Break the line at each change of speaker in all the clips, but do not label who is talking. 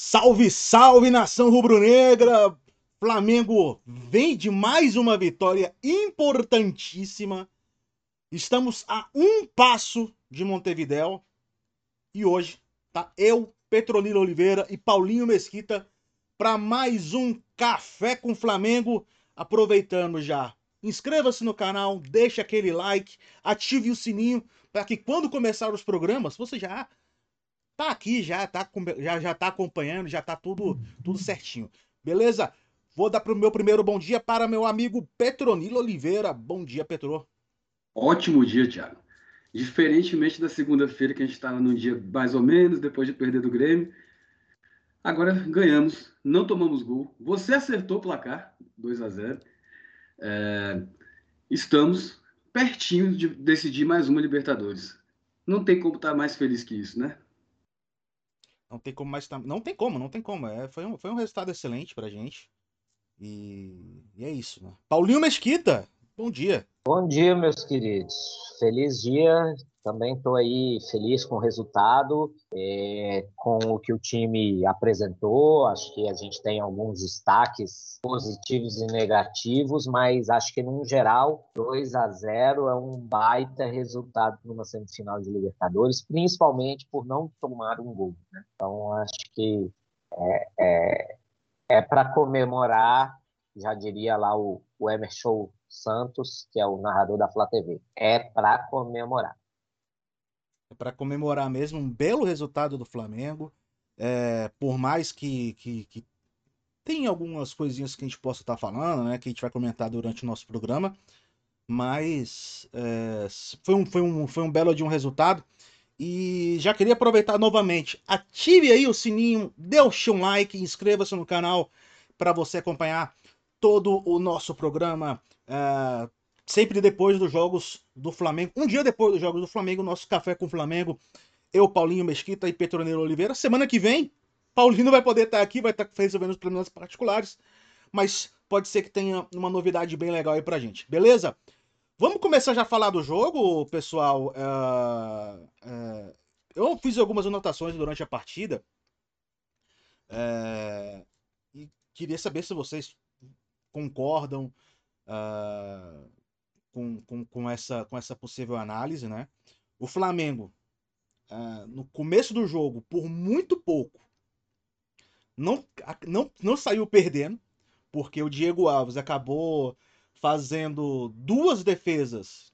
Salve, salve nação rubro-negra! Flamengo vem de mais uma vitória importantíssima. Estamos a um passo de Montevidéu e hoje tá eu, Petronilo Oliveira e Paulinho Mesquita para mais um café com Flamengo. Aproveitando já, inscreva-se no canal, deixe aquele like, ative o sininho para que quando começar os programas você já tá aqui, já tá, já, já tá acompanhando, já tá tudo, tudo certinho. Beleza? Vou dar pro meu primeiro bom dia para meu amigo Petronilo Oliveira. Bom dia, Petro.
Ótimo dia, Thiago. Diferentemente da segunda-feira, que a gente estava num dia mais ou menos, depois de perder do Grêmio. Agora ganhamos, não tomamos gol. Você acertou o placar, 2 a 0 é, Estamos pertinho de decidir mais uma Libertadores. Não tem como estar mais feliz que isso, né?
Não tem como mais. Não tem como, não tem como. É, foi, um, foi um resultado excelente pra gente. E, e é isso, né? Paulinho Mesquita, bom dia.
Bom dia, meus queridos. Feliz dia. Também estou aí feliz com o resultado, é, com o que o time apresentou. Acho que a gente tem alguns destaques positivos e negativos, mas acho que, no geral, 2 a 0 é um baita resultado numa semifinal de Libertadores, principalmente por não tomar um gol. Né? Então, acho que é, é, é para comemorar, já diria lá o, o Emerson Santos, que é o narrador da Flá TV. É para comemorar.
É para comemorar mesmo um belo resultado do Flamengo. É, por mais que, que, que tem algumas coisinhas que a gente possa estar tá falando, né? Que a gente vai comentar durante o nosso programa. Mas é, foi, um, foi, um, foi um belo de um resultado. E já queria aproveitar novamente. Ative aí o sininho, o seu like, inscreva-se no canal para você acompanhar todo o nosso programa. Uh, sempre depois dos jogos do Flamengo. Um dia depois dos jogos do Flamengo, nosso café com o Flamengo. Eu, Paulinho Mesquita e Petronilo Oliveira. Semana que vem, Paulinho vai poder estar aqui, vai estar resolvendo os problemas particulares. Mas pode ser que tenha uma novidade bem legal aí pra gente, beleza? Vamos começar já a falar do jogo, pessoal. Uh, uh, eu fiz algumas anotações durante a partida. Uh, e queria saber se vocês concordam. Uh, com, com, com, essa, com essa possível análise, né? O Flamengo, uh, no começo do jogo, por muito pouco, não, não, não saiu perdendo, porque o Diego Alves acabou fazendo duas defesas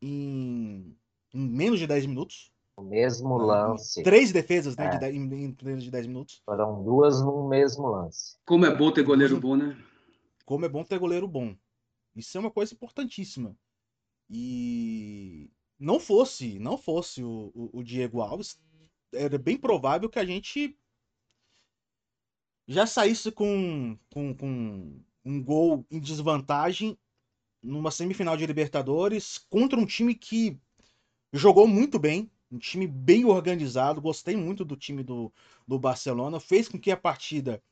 em, em menos de 10 minutos.
O mesmo lance.
Três defesas né, é. de, em, em menos de 10 minutos.
Foram duas no mesmo lance.
Como é bom ter goleiro bom, né?
Como é bom ter goleiro bom. Isso é uma coisa importantíssima. E não fosse, não fosse o, o, o Diego Alves, era bem provável que a gente já saísse com, com, com um gol em desvantagem numa semifinal de Libertadores contra um time que jogou muito bem, um time bem organizado. Gostei muito do time do, do Barcelona. Fez com que a partida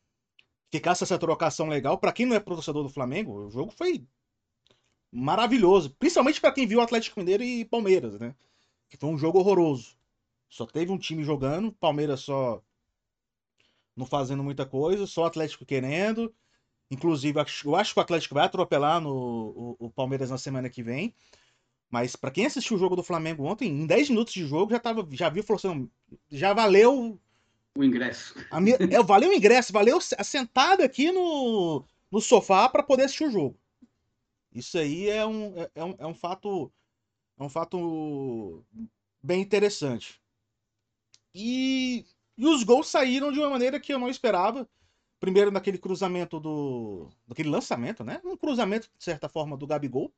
ficasse essa trocação legal. Para quem não é torcedor do Flamengo, o jogo foi maravilhoso. Principalmente para quem viu Atlético Mineiro e Palmeiras, né? Que foi um jogo horroroso. Só teve um time jogando, Palmeiras só não fazendo muita coisa, só Atlético querendo. Inclusive, eu acho que o Atlético vai atropelar no, o, o Palmeiras na semana que vem. Mas para quem assistiu o jogo do Flamengo ontem, em 10 minutos de jogo já tava, já viu falou assim, já valeu
o ingresso.
A minha, é, valeu o ingresso, valeu a sentada aqui no, no sofá para poder assistir o jogo. Isso aí é um, é, é, um, é um fato é um fato bem interessante. E, e os gols saíram de uma maneira que eu não esperava. Primeiro naquele cruzamento do. naquele lançamento, né? Um cruzamento, de certa forma, do Gabigol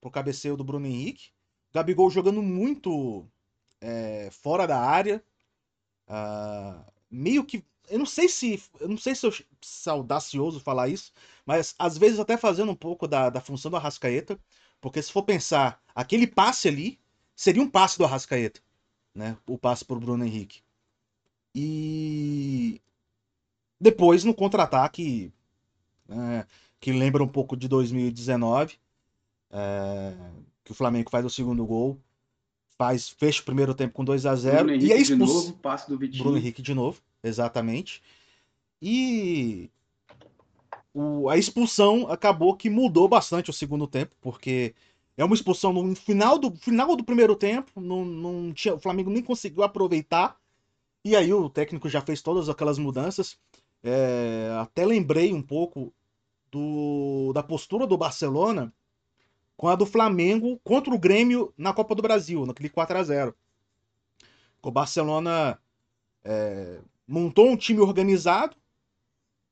pro cabeceio do Bruno Henrique. Gabigol jogando muito é, fora da área. Uh, meio que eu não sei se. Eu não sei se eu se é audacioso falar isso, mas às vezes até fazendo um pouco da, da função do Arrascaeta. Porque se for pensar, aquele passe ali seria um passe do Arrascaeta. Né? O passe pro Bruno Henrique. E depois no contra-ataque, é, que lembra um pouco de 2019, é, que o Flamengo faz o segundo gol. faz fecha o primeiro tempo com 2 a 0
Bruno Henrique
e a
de
expulsão
novo, passe do Vitinho.
Bruno Henrique de novo, exatamente. E o- a expulsão acabou que mudou bastante o segundo tempo, porque é uma expulsão no final do, final do primeiro tempo, não, não tinha, o Flamengo nem conseguiu aproveitar, e aí o técnico já fez todas aquelas mudanças. É, até lembrei um pouco do, da postura do Barcelona com a do Flamengo contra o Grêmio na Copa do Brasil, naquele 4 a 0 O Barcelona é, montou um time organizado,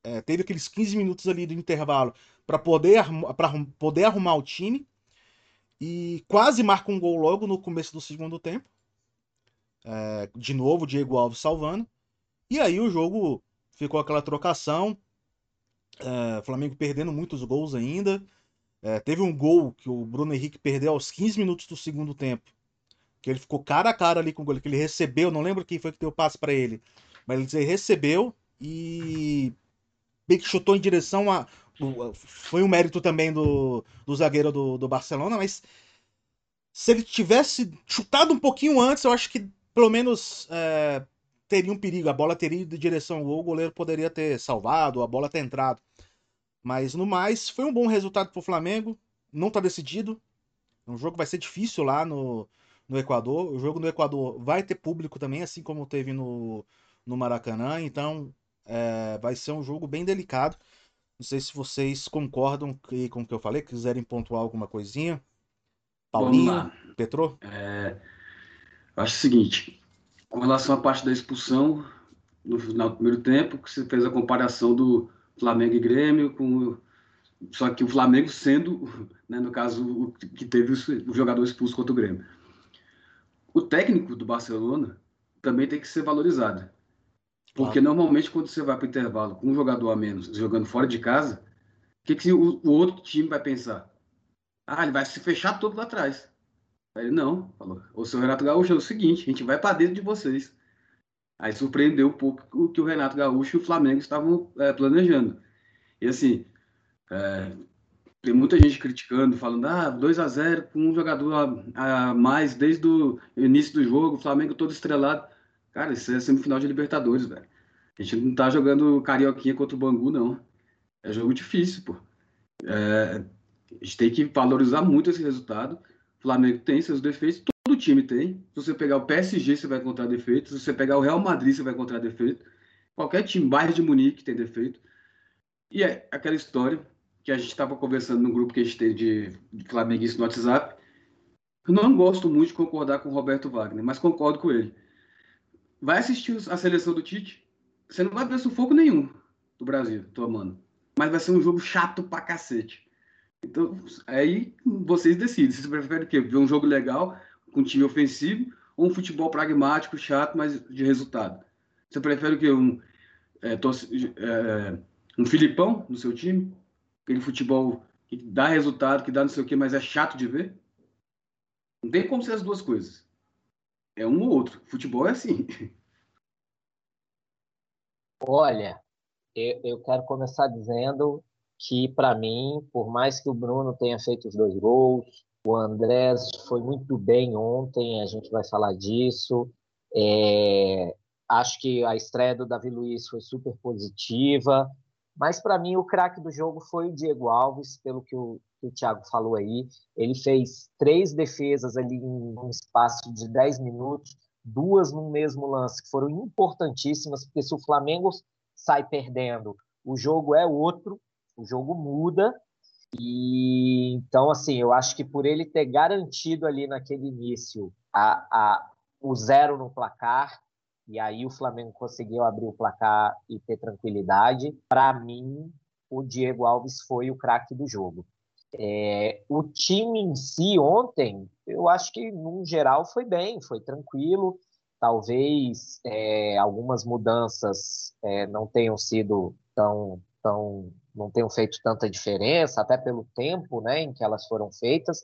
é, teve aqueles 15 minutos ali do intervalo para poder, poder arrumar o time e quase marca um gol logo no começo do segundo tempo. É, de novo, Diego Alves salvando. E aí o jogo ficou aquela trocação. é, Flamengo perdendo muitos gols ainda. É, teve um gol que o Bruno Henrique perdeu aos 15 minutos do segundo tempo. Que ele ficou cara a cara ali com o goleiro, que ele recebeu, não lembro quem foi que deu o passe para ele. Mas ele recebeu e meio que chutou em direção a. o- Foi um mérito também do, do zagueiro do, do Barcelona, mas se ele tivesse chutado um pouquinho antes, eu acho que pelo menos é, teria um perigo. A bola teria ido em direção ao gol, o goleiro poderia ter salvado, a bola ter entrado. Mas no mais, foi um bom resultado pro Flamengo. Não tá decidido. O jogo vai ser difícil lá no, no Equador. O jogo no Equador vai ter público também, assim como teve no, no Maracanã. Então, é, vai ser um jogo bem delicado. Não sei se vocês concordam que- com o que eu falei, quiserem pontuar alguma coisinha. Paulinho. Petrô?
Eu acho o seguinte, com relação à parte da expulsão, no final do primeiro tempo, que você fez a comparação do Flamengo e Grêmio, com só que o Flamengo sendo, né, no caso, o que teve o jogador expulso contra o Grêmio. O técnico do Barcelona também tem que ser valorizado. Porque normalmente quando você vai para o intervalo com um jogador a menos, jogando fora de casa, o que, que o, o outro time vai pensar? Ah, ele vai se fechar todo lá atrás. Aí ele, não, falou, o seu Renato Gaúcho é o seguinte, a gente vai para dentro de vocês. Aí surpreendeu um pouco o que o Renato Gaúcho e o Flamengo estavam é, planejando. E assim, é, tem muita gente criticando, falando, ah, 2 a 0 com um jogador a, a mais desde o início do jogo, o Flamengo todo estrelado. Cara, isso é semifinal de Libertadores, velho. A gente não tá jogando carioquinha contra o Bangu, não. É jogo difícil, pô. É, a gente tem que valorizar muito esse resultado. O Flamengo tem seus defeitos, todo time tem. Se você pegar o PSG, você vai encontrar defeitos. Se você pegar o Real Madrid, você vai encontrar defeito. Qualquer time, Bayern de Munique tem defeito. E é aquela história que a gente estava conversando no grupo que a gente tem de, de flamenguista no WhatsApp. Eu não gosto muito de concordar com o Roberto Wagner, mas concordo com ele. Vai assistir a seleção do Tite, você não vai ver sufoco nenhum do Brasil, tomando. Mas vai ser um jogo chato pra cacete. Então, aí vocês decidem. Se você prefere o quê? Ver um jogo legal, com time ofensivo, ou um futebol pragmático, chato, mas de resultado? Você prefere o quê? Um, é, torce- é, um Filipão no seu time? Aquele futebol que dá resultado, que dá não sei o quê, mas é chato de ver? Não tem como ser as duas coisas. É um ou outro. Futebol é assim.
Olha, eu, eu quero começar dizendo que, para mim, por mais que o Bruno tenha feito os dois gols, o Andrés foi muito bem ontem, a gente vai falar disso. É, acho que a estreia do Davi Luiz foi super positiva, mas para mim o craque do jogo foi o Diego Alves, pelo que o, que o Thiago falou aí. Ele fez três defesas ali em um espaço de 10 minutos, duas no mesmo lance, que foram importantíssimas, porque se o Flamengo sai perdendo, o jogo é outro, o jogo muda. E então, assim, eu acho que por ele ter garantido ali naquele início a, a, o zero no placar, e aí o Flamengo conseguiu abrir o placar e ter tranquilidade, para mim, o Diego Alves foi o craque do jogo. É, o time em si ontem, eu acho que no geral foi bem, foi tranquilo. Talvez é, algumas mudanças é, não tenham sido tão, tão, não tenham feito tanta diferença, até pelo tempo, né, em que elas foram feitas.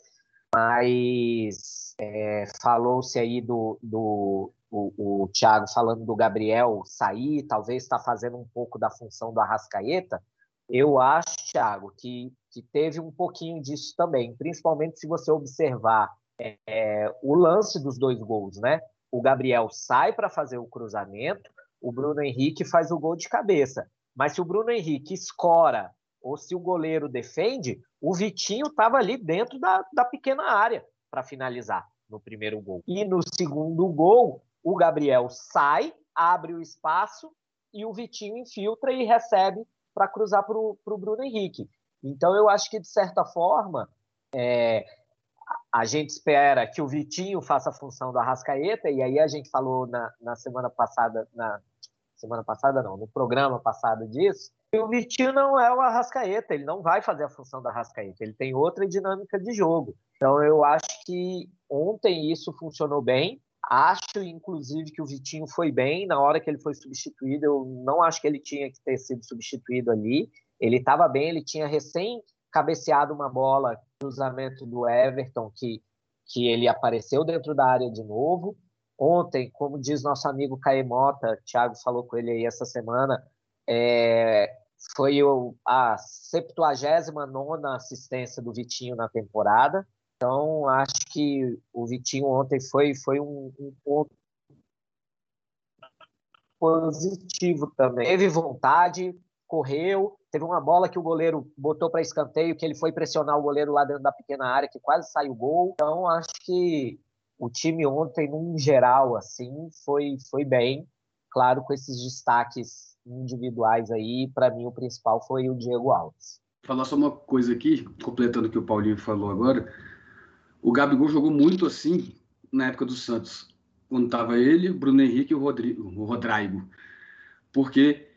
Mas é, falou-se aí do, do o, o Thiago falando do Gabriel sair, talvez está fazendo um pouco da função do Arrascaeta. Eu acho, Thiago, que, que teve um pouquinho disso também, principalmente se você observar é, o lance dos dois gols, né? O Gabriel sai para fazer o cruzamento, o Bruno Henrique faz o gol de cabeça. Mas se o Bruno Henrique escora ou se o goleiro defende, o Vitinho estava ali dentro da, da pequena área para finalizar no primeiro gol. E no segundo gol, o Gabriel sai, abre o espaço e o Vitinho infiltra e recebe para cruzar para o Bruno Henrique. Então eu acho que, de certa forma, é, a gente espera que o Vitinho faça a função do Arrascaeta, e aí a gente falou na, na semana passada, na semana passada não, no programa passado disso, que o Vitinho não é o Arrascaeta, ele não vai fazer a função do Arrascaeta, ele tem outra dinâmica de jogo. Então eu acho que ontem isso funcionou bem, Acho, inclusive, que o Vitinho foi bem na hora que ele foi substituído. Eu não acho que ele tinha que ter sido substituído ali. Ele estava bem, ele tinha recém cabeceado uma bola, cruzamento do Everton, que, que ele apareceu dentro da área de novo. Ontem, como diz nosso amigo Caemota, Thiago falou com ele aí essa semana, é, foi o, a 79 assistência do Vitinho na temporada. Então, acho que o Vitinho ontem foi, foi um, um ponto positivo também. Teve vontade, correu, teve uma bola que o goleiro botou para escanteio, que ele foi pressionar o goleiro lá dentro da pequena área, que quase saiu gol. Então, acho que o time ontem, num geral, assim, foi, foi bem. Claro, com esses destaques individuais aí, para mim o principal foi o Diego Alves.
Falar só uma coisa aqui, completando o que o Paulinho falou agora. O Gabigol jogou muito assim na época do Santos, quando estava ele, o Bruno Henrique e o, Rodrigo, o Rodrigo. Porque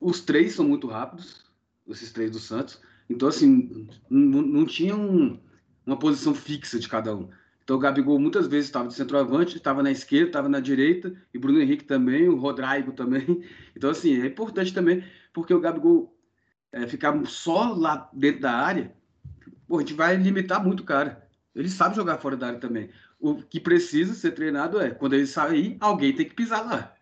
os três são muito rápidos, esses três do Santos. Então, assim, não, não tinha um, uma posição fixa de cada um. Então, o Gabigol muitas vezes estava de centroavante, estava na esquerda, estava na direita, e Bruno Henrique também, o Rodrigo também. Então, assim, é importante também, porque o Gabigol é, ficar só lá dentro da área, pô, a gente vai limitar muito o cara. Ele sabe jogar fora da área também. O que precisa ser treinado é, quando ele sair, alguém tem que pisar lá.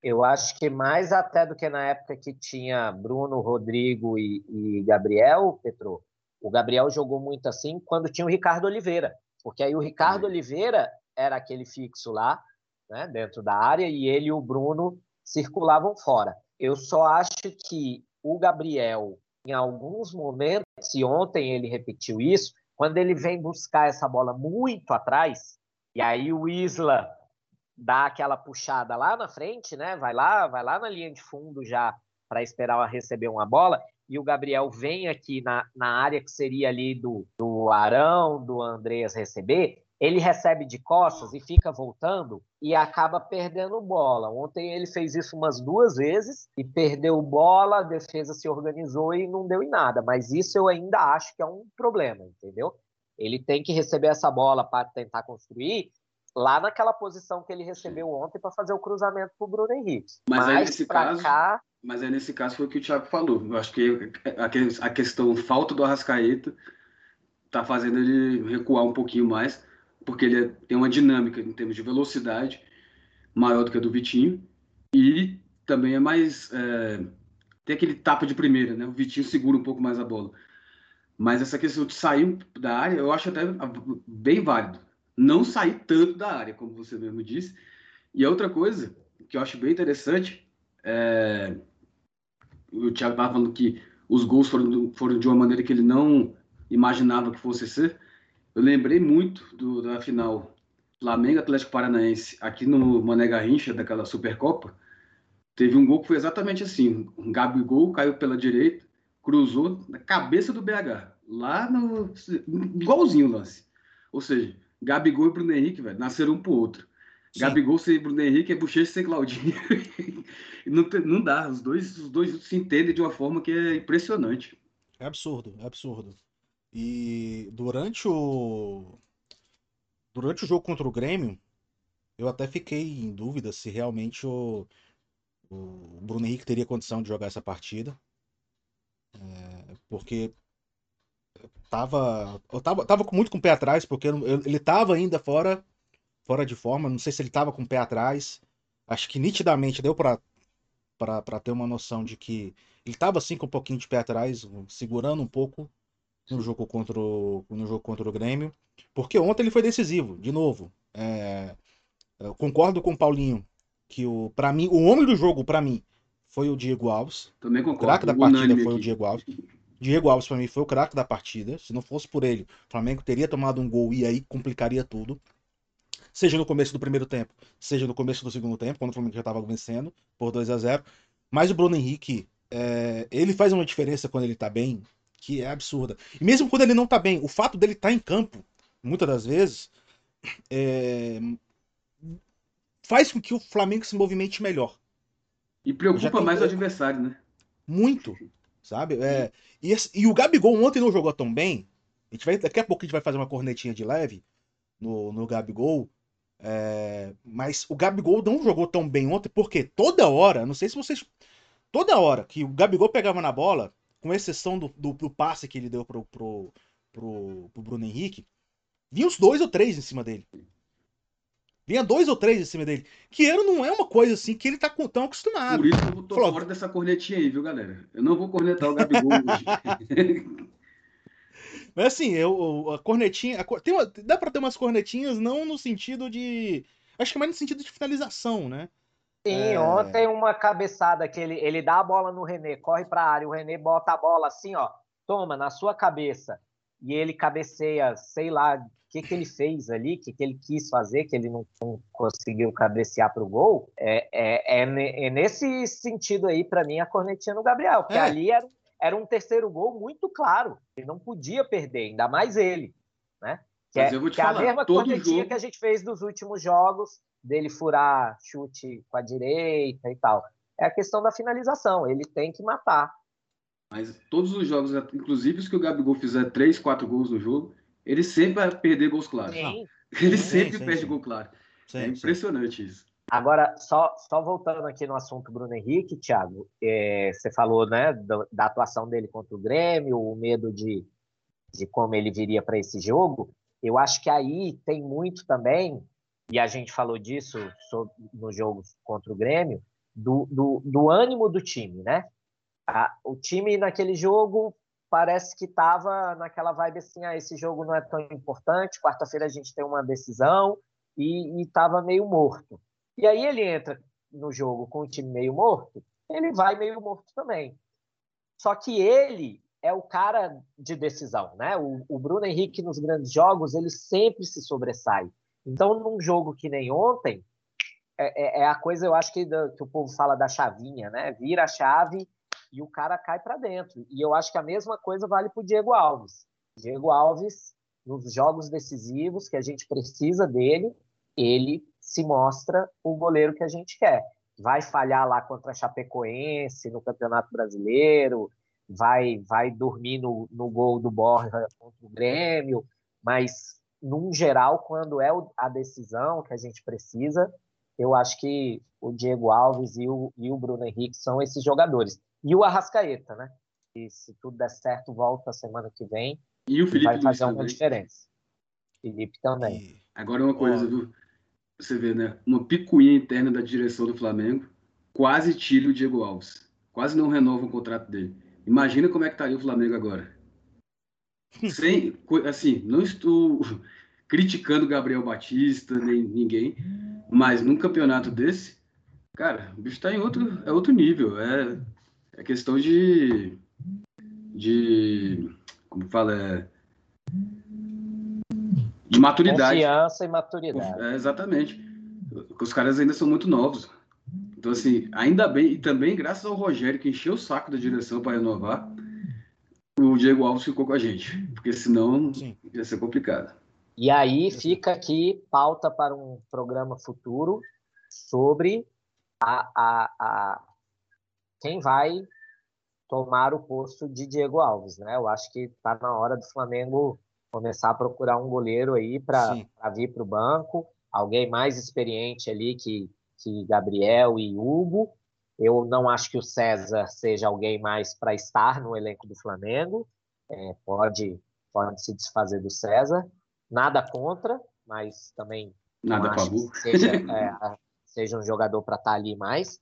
Eu acho que mais até do que na época que tinha Bruno, Rodrigo e, e Gabriel, Petro, o Gabriel jogou muito assim quando tinha o Ricardo Oliveira. Porque aí o Ricardo Também. Oliveira era aquele fixo lá, né, dentro da área, e ele e o Bruno circulavam fora. Eu só acho que o Gabriel, em alguns momentos, e ontem ele repetiu isso, quando ele vem buscar essa bola muito atrás, e aí o Isla dá aquela puxada lá na frente, né? Vai lá, vai lá na linha de fundo já para esperar receber uma bola, e o Gabriel vem aqui na, na área que seria ali do, do Arão, do Andreas receber, ele recebe de costas e fica voltando e acaba perdendo bola. Ontem ele fez isso umas duas vezes e perdeu bola, a defesa se organizou e não deu em nada. Mas isso eu ainda acho que é um problema, entendeu? Ele tem que receber essa bola para tentar construir lá naquela posição que ele recebeu ontem para fazer o cruzamento para o Bruno Henrique.
Mas aí nesse caso, cá... mas aí nesse caso foi o que o Thiago falou. Eu acho que a questão falta do Arrascaeta está fazendo ele recuar um pouquinho mais porque ele é, tem uma dinâmica em termos de velocidade maior do que a do Vitinho e também é mais é, tem aquele tapa de primeira, né? O Vitinho segura um pouco mais a bola. Mas essa questão de sair da área, eu acho até bem válido. Não sair tanto da área, como você mesmo disse. E a outra coisa que eu acho bem interessante é o Thiago estava falando que os gols foram, foram de uma maneira que ele não imaginava que fosse ser. Eu lembrei muito do, da final Flamengo Atlético Paranaense aqui no Mané Garrincha, daquela Supercopa. Teve um gol que foi exatamente assim: um Gabigol caiu pela direita, cruzou na cabeça do BH, lá no. igualzinho o lance. Ou seja, Gabigol e Bruno Henrique, velho, nasceram um pro outro. Sim. Gabigol sem Bruno Henrique é Bochecha sem Claudinho. não, não dá, os dois, os dois se entendem de uma forma que é impressionante.
É absurdo, é absurdo. E durante o durante o jogo contra o Grêmio, eu até fiquei em dúvida se realmente o, o Bruno Henrique teria condição de jogar essa partida. É, porque tava, eu tava, tava muito com o pé atrás, porque ele tava ainda fora, fora de forma. Não sei se ele tava com o pé atrás. Acho que nitidamente deu para ter uma noção de que ele tava assim com um pouquinho de pé atrás, segurando um pouco no jogo contra o, no jogo contra o Grêmio, porque ontem ele foi decisivo, de novo. É, concordo com o Paulinho que o para mim o homem do jogo para mim foi o Diego Alves.
Também concordo.
O craque da partida foi aqui. o Diego Alves. Diego Alves para mim foi o craque da partida. Se não fosse por ele, o Flamengo teria tomado um gol e aí complicaria tudo. Seja no começo do primeiro tempo, seja no começo do segundo tempo, quando o Flamengo já estava vencendo por 2 a 0 Mas o Bruno Henrique, é, ele faz uma diferença quando ele tá bem, que é absurda. E mesmo quando ele não tá bem, o fato dele estar tá em campo, muitas das vezes, é, faz com que o Flamengo se movimente melhor.
E preocupa mais o adversário, né?
Muito, sabe? É, e, e, o Gabigol ontem não jogou tão bem. A gente vai, daqui a pouco a gente vai fazer uma cornetinha de leve no, no Gabigol. É, mas o Gabigol não jogou tão bem ontem, porque toda hora, não sei se vocês. Toda hora que o Gabigol pegava na bola, com exceção do, do, do passe que ele deu pro, pro, pro, pro Bruno Henrique, vinha uns dois ou três em cima dele. Vinha dois ou três em cima dele. Que ele não é uma coisa assim que ele tá tão acostumado.
Por isso que eu tô Falou, fora dessa cornetinha aí, viu, galera? Eu não vou cornetar o Gabigol hoje.
Mas assim, eu, a cornetinha. A, tem uma, dá pra ter umas cornetinhas, não no sentido de. Acho que mais no sentido de finalização, né?
Sim, é... ontem uma cabeçada que ele, ele dá a bola no René, corre pra área, o René bota a bola assim, ó, toma, na sua cabeça. E ele cabeceia, sei lá, que, que ele fez ali, o que, que ele quis fazer, que ele não, não conseguiu cabecear para o gol, é, é, é, é, nesse sentido aí, para mim, a cornetinha no Gabriel, porque é. ali era, era um terceiro gol muito claro, ele não podia perder, ainda mais ele, né? Que Mas é, eu vou te falar, é a mesma cornetinha jogo... que a gente fez nos últimos jogos, dele furar chute com a direita e tal. É a questão da finalização, ele tem que matar.
Mas todos os jogos, inclusive os que o Gabigol fizer três, quatro gols no jogo, ele sempre vai perder gols claros. Sim. Ele sempre sim, perde sim. gol claro. é impressionante isso.
Agora, só, só voltando aqui no assunto Bruno Henrique, Thiago, é, você falou né, da, da, atuação dele contra o Grêmio, o medo de, de como ele viria para esse jogo. Eu acho que aí tem muito também, e a gente falou disso no jogo contra o Grêmio, do, do, do ânimo do time, né? A, o time naquele jogo parece que estava naquela vibe assim, ah, esse jogo não é tão importante, quarta-feira a gente tem uma decisão e estava meio morto. E aí ele entra no jogo com o time meio morto, ele vai meio morto também. Só que ele é o cara de decisão, né? O, o Bruno Henrique nos grandes jogos ele sempre se sobressai. Então, num jogo que nem ontem, é, é, é a coisa, eu acho que, que o povo fala da chavinha, né? Vira a chave e o cara cai para dentro. E eu acho que a mesma coisa vale para o Diego Alves. Diego Alves, nos jogos decisivos que a gente precisa dele, ele se mostra o goleiro que a gente quer. Vai falhar lá contra a Chapecoense no Campeonato Brasileiro, vai vai dormir no, no gol do Borja contra o Grêmio, mas, num geral, quando é a decisão que a gente precisa, eu acho que o Diego Alves e o, e o Bruno Henrique são esses jogadores. E o Arrascaeta, né? E se tudo der certo, volta semana que vem.
E o Felipe
vai fazer uma também. diferença. Felipe também. E...
Agora uma coisa, viu? Você vê, né? Uma picuinha interna da direção do Flamengo quase tira o Diego Alves. Quase não renova o contrato dele. Imagina como é que estaria o Flamengo agora. Sem, assim, não estou criticando Gabriel Batista, nem ninguém, mas num campeonato desse, cara, o bicho tá em outro, é outro nível. É, é questão de. de. como fala? É, de maturidade.
Confiança e maturidade.
É, exatamente. Os caras ainda são muito novos. Então, assim, ainda bem, e também graças ao Rogério, que encheu o saco da direção para renovar, o Diego Alves ficou com a gente. Porque senão Sim. ia ser complicado.
E aí fica aqui pauta para um programa futuro sobre a, a, a quem vai tomar o posto de Diego Alves, né? Eu acho que está na hora do Flamengo começar a procurar um goleiro aí para vir para o banco, alguém mais experiente ali que, que Gabriel e Hugo. Eu não acho que o César seja alguém mais para estar no elenco do Flamengo. É, pode, pode se desfazer do César. Nada contra, mas também
Nada acho
que seja, é, seja um jogador para estar tá ali mais.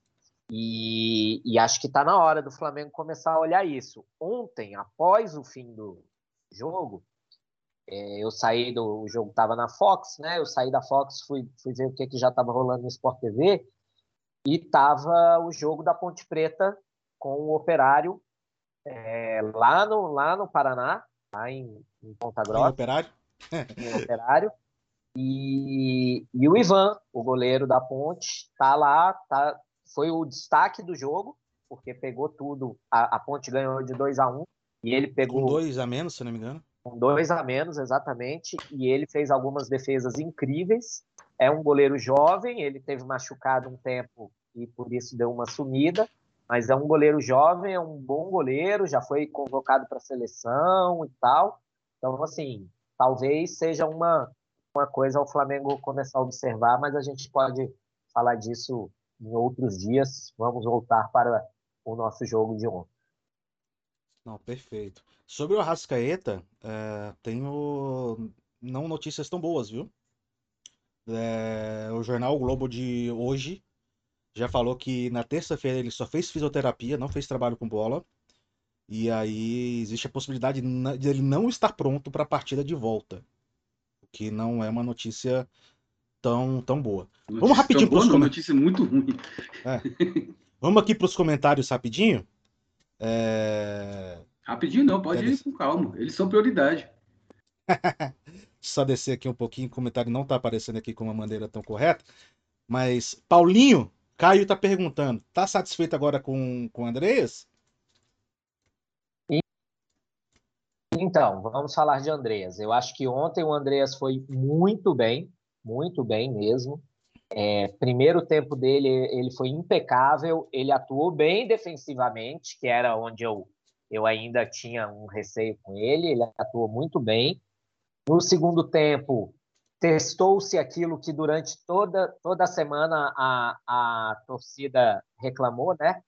E, e acho que está na hora do Flamengo começar a olhar isso. Ontem, após o fim do jogo, é, eu saí do o jogo estava na Fox, né? Eu saí da Fox, fui, fui ver o que, que já estava rolando no Sport TV e tava o jogo da Ponte Preta com o Operário é, lá no lá no Paraná, lá em, em Ponta Grossa. Em
Operário.
em Operário. E, e o Ivan, o goleiro da Ponte, tá lá, tá, foi o destaque do jogo, porque pegou tudo. A, a Ponte ganhou de 2 a 1 um, e ele pegou.
Com dois a menos, se não me engano.
Com dois a menos, exatamente. E ele fez algumas defesas incríveis. É um goleiro jovem, ele teve machucado um tempo e por isso deu uma sumida. Mas é um goleiro jovem, é um bom goleiro, já foi convocado para a seleção e tal. Então, assim, talvez seja uma, uma coisa ao Flamengo começar a observar, mas a gente pode falar disso em outros dias. Vamos voltar para o nosso jogo de ontem.
Não, perfeito. Sobre o Arrascaeta, é, tenho não notícias tão boas, viu? É, o jornal o Globo de hoje já falou que na terça-feira ele só fez fisioterapia, não fez trabalho com bola. E aí existe a possibilidade de ele não estar pronto para a partida de volta que não é uma notícia tão, tão boa.
Notícia Vamos rapidinho para os comentários. Notícia muito ruim.
É. Vamos aqui para os comentários rapidinho. É...
Rapidinho não, pode ir com calma. Eles são prioridade.
Só descer aqui um pouquinho, o comentário não está aparecendo aqui com uma maneira tão correta. Mas Paulinho, Caio está perguntando, tá satisfeito agora com, com Andreas?
Então, vamos falar de Andreas. Eu acho que ontem o Andreas foi muito bem, muito bem mesmo. É, primeiro tempo dele, ele foi impecável, ele atuou bem defensivamente, que era onde eu, eu ainda tinha um receio com ele, ele atuou muito bem. No segundo tempo, testou-se aquilo que durante toda, toda a semana a, a torcida reclamou, né?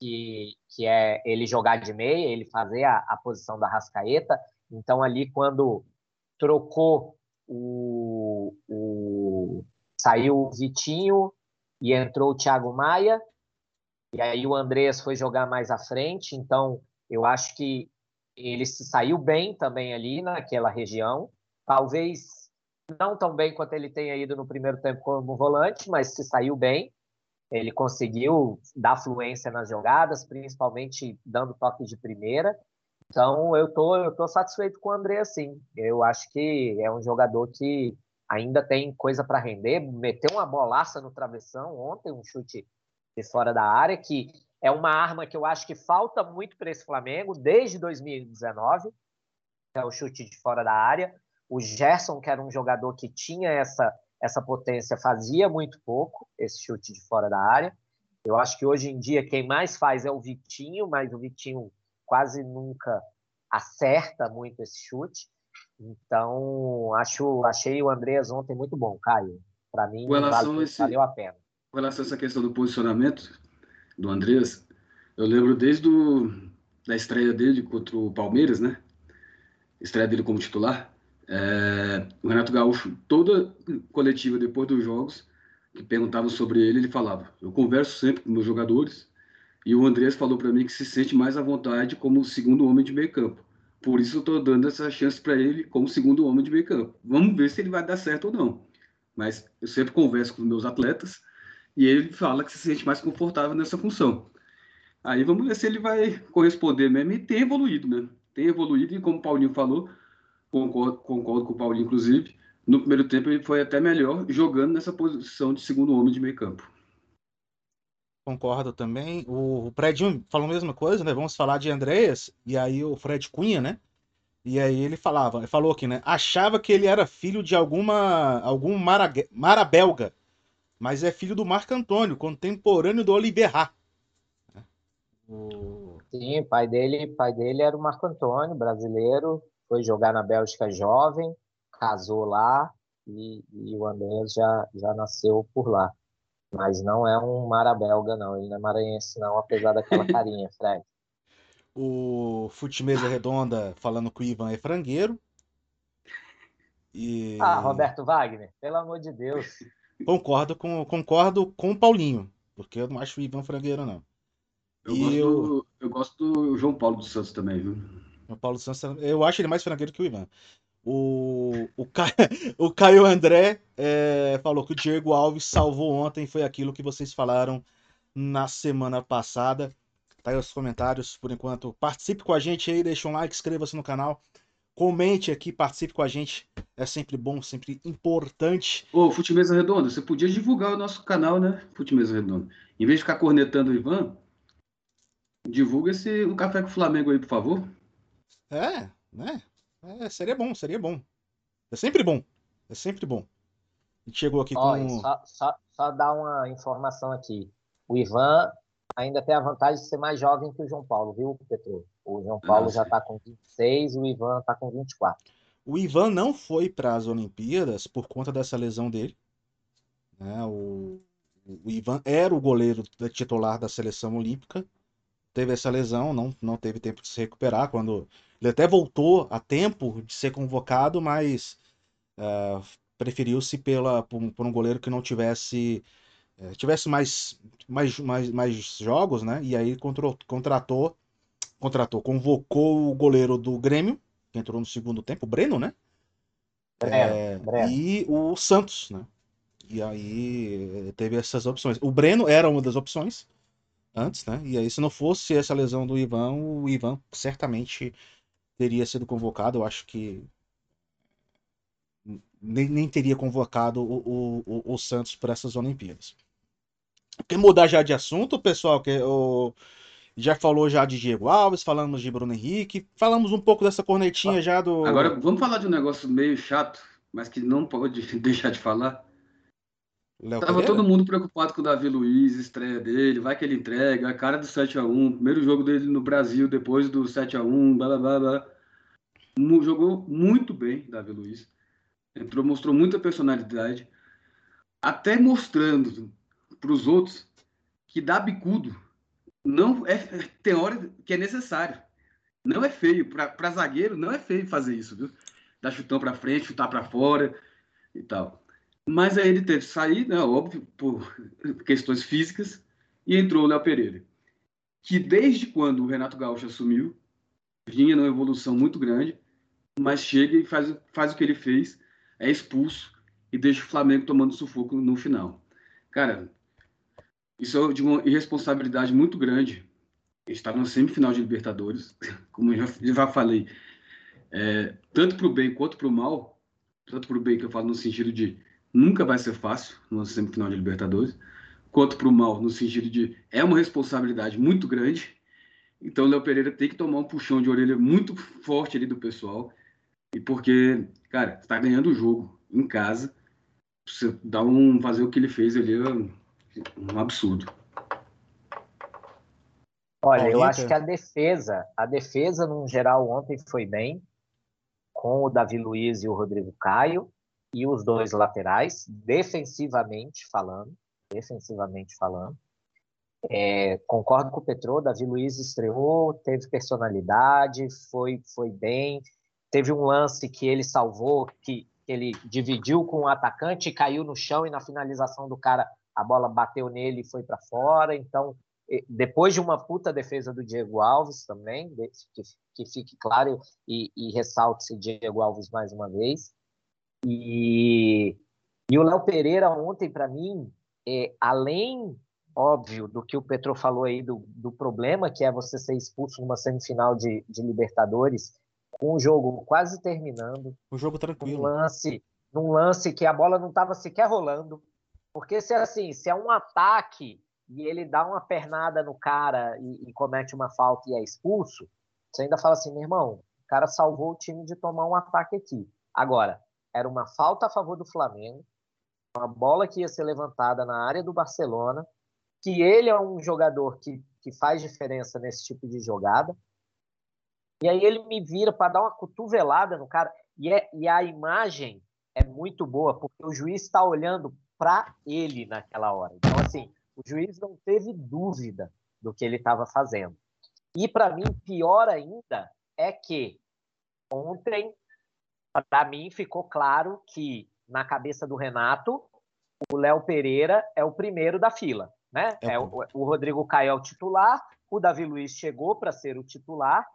que, que é ele jogar de meia, ele fazer a, a posição da Rascaeta. Então, ali, quando trocou o, o saiu o Vitinho e entrou o Thiago Maia, e aí o Andreas foi jogar mais à frente. Então, eu acho que ele se saiu bem também ali naquela região. Talvez não tão bem quanto ele tenha ido no primeiro tempo como volante, mas se saiu bem. Ele conseguiu dar fluência nas jogadas, principalmente dando toque de primeira. Então, eu tô, eu tô satisfeito com o André, sim. Eu acho que é um jogador que ainda tem coisa para render. Meteu uma bolaça no travessão ontem, um chute de fora da área, que é uma arma que eu acho que falta muito para esse Flamengo desde 2019. É o chute de fora da área. O Gerson, que era um jogador que tinha essa essa potência fazia muito pouco esse chute de fora da área. Eu acho que hoje em dia quem mais faz é o Vitinho, mas o Vitinho quase nunca acerta muito esse chute. Então, acho, achei o Andreas ontem muito bom, Caio. Para mim,
vale, esse, valeu a pena. Com relação a essa questão do posicionamento do Andreas, eu lembro desde do, da estreia dele contra o Palmeiras, né? Estreia dele como titular. É, o Renato Gaúcho, toda coletiva depois dos jogos, que perguntavam sobre ele, ele falava: Eu converso sempre com meus jogadores. E o Andrés falou para mim que se sente mais à vontade como segundo homem de meio campo. Por isso eu estou dando essa chance para ele como segundo homem de meio campo. Vamos ver se ele vai dar certo ou não. Mas eu sempre converso com meus atletas e ele fala que se sente mais confortável nessa função. Aí vamos ver se ele vai corresponder mesmo e tem evoluído, né? Tem evoluído e como o Paulinho falou, concordo, concordo com o Paulinho, inclusive. No primeiro tempo ele foi até melhor jogando nessa posição de segundo homem de meio campo.
Concordo também. O, o Fredinho falou a mesma coisa, né? Vamos falar de Andreas, e aí o Fred Cunha, né? E aí ele falava, ele falou aqui, né? Achava que ele era filho de alguma algum mara, marabelga, mas é filho do Marco Antônio, contemporâneo do Oliveira.
O... Sim, pai dele, pai dele era o Marco Antônio, brasileiro, foi jogar na Bélgica jovem, casou lá e, e o Andrés já, já nasceu por lá. Mas não é um marabelga, não. Ele não é maranhense, não, apesar daquela carinha, Fred.
O Futimesa Redonda falando que o Ivan é frangueiro.
E... Ah, Roberto Wagner, pelo amor de Deus.
Concordo com, concordo com o Paulinho, porque eu não acho o Ivan frangueiro, não.
Eu, gosto, eu... eu gosto do João Paulo dos Santos também, viu?
O Paulo Santos, eu acho ele mais frangueiro que o Ivan. O, o, Caio, o Caio André é, falou que o Diego Alves salvou ontem, foi aquilo que vocês falaram na semana passada. Tá aí os comentários por enquanto. Participe com a gente aí, deixa um like, inscreva-se no canal. Comente aqui, participe com a gente. É sempre bom, sempre importante.
Ô, Fute Mesa Redonda, você podia divulgar o nosso canal, né? Fute Mesa Redonda. Em vez de ficar cornetando o Ivan, divulga esse o Café com o Flamengo aí, por favor.
É, né? É, seria bom, seria bom. É sempre bom. É sempre bom. A gente chegou aqui
Olha,
com.
Só, só, só dar uma informação aqui. O Ivan ainda tem a vantagem de ser mais jovem que o João Paulo, viu, Petro? O João Paulo ah, já está com 26, o Ivan está com 24.
O Ivan não foi para as Olimpíadas por conta dessa lesão dele. Né? O, o Ivan era o goleiro titular da seleção olímpica. Teve essa lesão, não, não teve tempo de se recuperar. Quando ele até voltou a tempo de ser convocado, mas uh, preferiu-se pela por, por, um goleiro que não tivesse uh, tivesse mais, mais, mais, mais jogos, né? E aí contratou contratou, convocou o goleiro do Grêmio, que entrou no segundo tempo, o Breno, né? É, e o Santos, né? E aí teve essas opções. O Breno era uma das opções antes, né? E aí, se não fosse essa lesão do Ivan, o Ivan certamente teria sido convocado. Eu acho que nem, nem teria convocado o, o, o, Santos para essas Olimpíadas. Quer mudar já de assunto, pessoal? Que o já falou já de Diego Alves, falamos de Bruno Henrique, falamos um pouco dessa cornetinha já do.
Agora vamos falar de um negócio meio chato, mas que não pode deixar de falar. Léo Tava Pereira? todo mundo preocupado com o Davi Luiz, estreia dele, vai que ele entrega, a cara do 7x1, primeiro jogo dele no Brasil, depois do 7x1, blá blá blá. Jogou muito bem, Davi Luiz. Entrou, mostrou muita personalidade, até mostrando para os outros que dá bicudo não é tem hora que é necessário. Não é feio para zagueiro, não é feio fazer isso, viu? Dar chutão para frente, chutar para fora e tal. Mas aí ele teve que sair, né, óbvio, por questões físicas, e entrou o Léo Pereira, que desde quando o Renato Gaúcho assumiu, vinha numa evolução muito grande, mas chega e faz, faz o que ele fez, é expulso e deixa o Flamengo tomando sufoco no final. Cara, isso é de uma irresponsabilidade muito grande. Estar na semifinal de Libertadores, como eu já, já falei, é, tanto para o bem quanto para o mal, tanto para o bem que eu falo no sentido de nunca vai ser fácil numa semifinal de Libertadores, quanto para o mal no sentido de é uma responsabilidade muito grande. Então o Léo Pereira tem que tomar um puxão de orelha muito forte ali do pessoal. E porque, cara, está ganhando o jogo em casa. Você dá um fazer o que ele fez ali, um absurdo.
Olha, eu acho que a defesa, a defesa no geral ontem foi bem, com o Davi Luiz e o Rodrigo Caio e os dois laterais, defensivamente falando, defensivamente falando. É, concordo com o Petro, Davi Luiz estreou, teve personalidade, foi, foi bem. Teve um lance que ele salvou, que ele dividiu com o atacante, caiu no chão e na finalização do cara a bola bateu nele e foi para fora. Então, depois de uma puta defesa do Diego Alves também, que, que fique claro e, e ressalte-se Diego Alves mais uma vez. E, e o Léo Pereira ontem, para mim, é, além, óbvio, do que o Petro falou aí, do, do problema que é você ser expulso numa semifinal de, de Libertadores, com o jogo quase terminando.
O jogo tranquilo.
Um lance, num lance que a bola não estava sequer rolando, porque se é assim, se é um ataque e ele dá uma pernada no cara e, e, comete uma falta e é expulso, você ainda fala assim, meu irmão, o cara salvou o time de tomar um ataque aqui. Agora, era uma falta a favor do Flamengo, uma bola que ia ser levantada na área do Barcelona, que ele é um jogador que, que faz diferença nesse tipo de jogada. E aí ele me vira para dar uma cotovelada no cara. E, é, e a imagem é muito boa, porque o juiz está olhando para ele naquela hora. Então, assim, o juiz não teve dúvida do que ele estava fazendo. E, para mim, pior ainda é que ontem, para mim, ficou claro que, na cabeça do Renato, o Léo Pereira é o primeiro da fila. Né? É, é o, o Rodrigo Caio é o titular, o Davi Luiz chegou para ser o titular,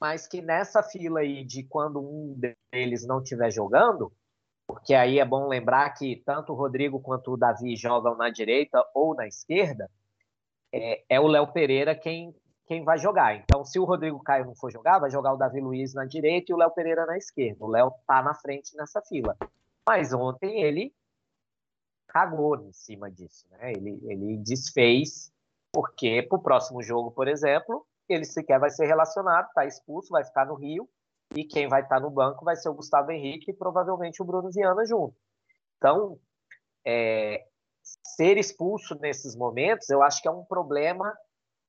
mas que nessa fila aí de quando um deles não estiver jogando, porque aí é bom lembrar que tanto o Rodrigo quanto o Davi jogam na direita ou na esquerda, é, é o Léo Pereira quem, quem vai jogar. Então, se o Rodrigo Caio não for jogar, vai jogar o Davi Luiz na direita e o Léo Pereira na esquerda. O Léo tá na frente nessa fila. Mas ontem ele cagou em cima disso, né? Ele, ele desfez, porque para o próximo jogo, por exemplo, ele sequer vai ser relacionado, está expulso, vai ficar no Rio, e quem vai estar tá no banco vai ser o Gustavo Henrique e provavelmente o Bruno Viana junto. Então, é, ser expulso nesses momentos, eu acho que é um problema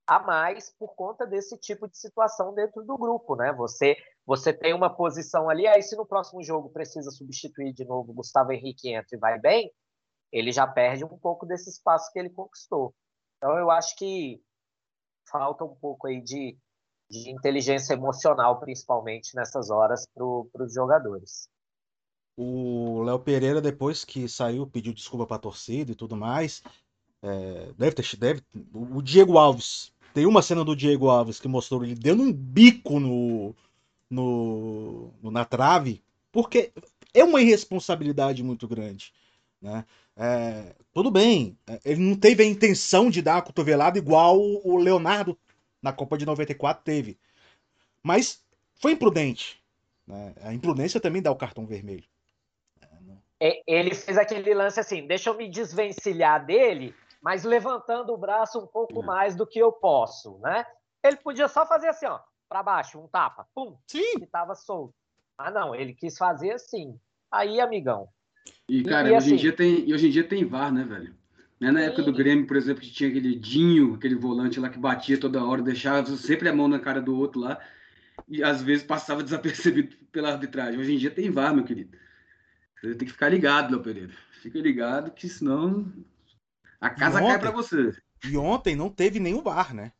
a mais por conta desse tipo de situação dentro do grupo, né? Você você tem uma posição ali, aí se no próximo jogo precisa substituir de novo Gustavo Henrique entra e vai bem, ele já perde um pouco desse espaço que ele conquistou. Então eu acho que falta um pouco aí de, de inteligência emocional, principalmente nessas horas, para os jogadores.
O Léo Pereira, depois que saiu, pediu desculpa para a torcida e tudo mais. É, deve ter. Deve, o Diego Alves. Tem uma cena do Diego Alves que mostrou ele dando um bico no, no, na trave, porque é uma irresponsabilidade muito grande. Né? É, tudo bem, é, ele não teve a intenção de dar uma cotovelada igual o Leonardo na Copa de 94 teve. Mas foi imprudente. Né? A imprudência também dá o cartão vermelho.
É, ele fez aquele lance assim: deixa eu me desvencilhar dele, mas levantando o braço um pouco é. mais do que eu posso. Né? Ele podia só fazer assim, ó, para baixo, um tapa, pum,
Sim.
que tava solto. Ah, não, ele quis fazer assim. Aí, amigão,
e, cara, e, hoje, assim, em dia tem, hoje em dia tem VAR, né, velho? Não é na época do Grêmio, por exemplo, que tinha aquele Dinho, aquele volante lá que batia toda hora, deixava sempre a mão na cara do outro lá, e às vezes passava desapercebido pela arbitragem. Hoje em dia tem VAR, meu querido. Você tem que ficar ligado, Léo Pereira. Fica ligado, que senão a casa ontem, cai para você.
E ontem não teve nenhum VAR, né?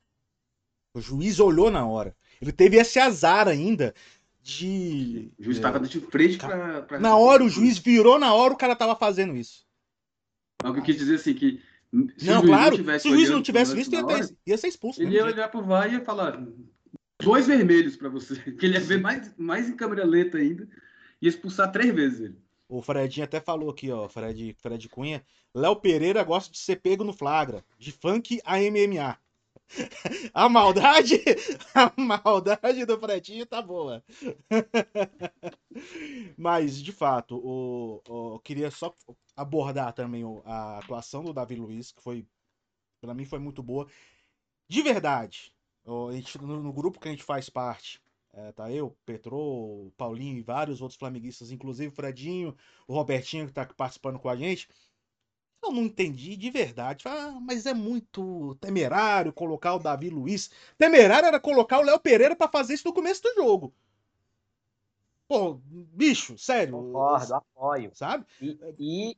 O juiz olhou na hora. Ele teve esse azar ainda de.
O juiz estava é, de frente para.
Pra... Na hora o juiz virou, na hora o cara tava fazendo isso.
O que quis dizer assim, que.
não, claro, não se o juiz não tivesse visto, ia, ter, ia ser expulso.
Ele ia olhar pro VAR e ia falar dois vermelhos para você. Que ele ia ver mais, mais em câmera lenta ainda. Ia expulsar três vezes ele.
O Fredinho até falou aqui, ó, Fred, Fred Cunha. Léo Pereira gosta de ser pego no flagra, de funk a MMA. A maldade, a maldade do Fredinho tá boa. Mas, de fato, o, o, eu queria só abordar também a atuação do Davi Luiz, que foi, para mim, foi muito boa. De verdade, no, no, grupo que a gente faz parte, é, tá eu, Petro, Paulinho e vários outros flamenguistas, inclusive o Fredinho, o Robertinho que tá participando com a gente eu não entendi de verdade. Ah, mas é muito temerário colocar o Davi Luiz. Temerário era colocar o Léo Pereira para fazer isso no começo do jogo. Pô, bicho, sério.
Concordo, apoio.
Sabe?
E, e,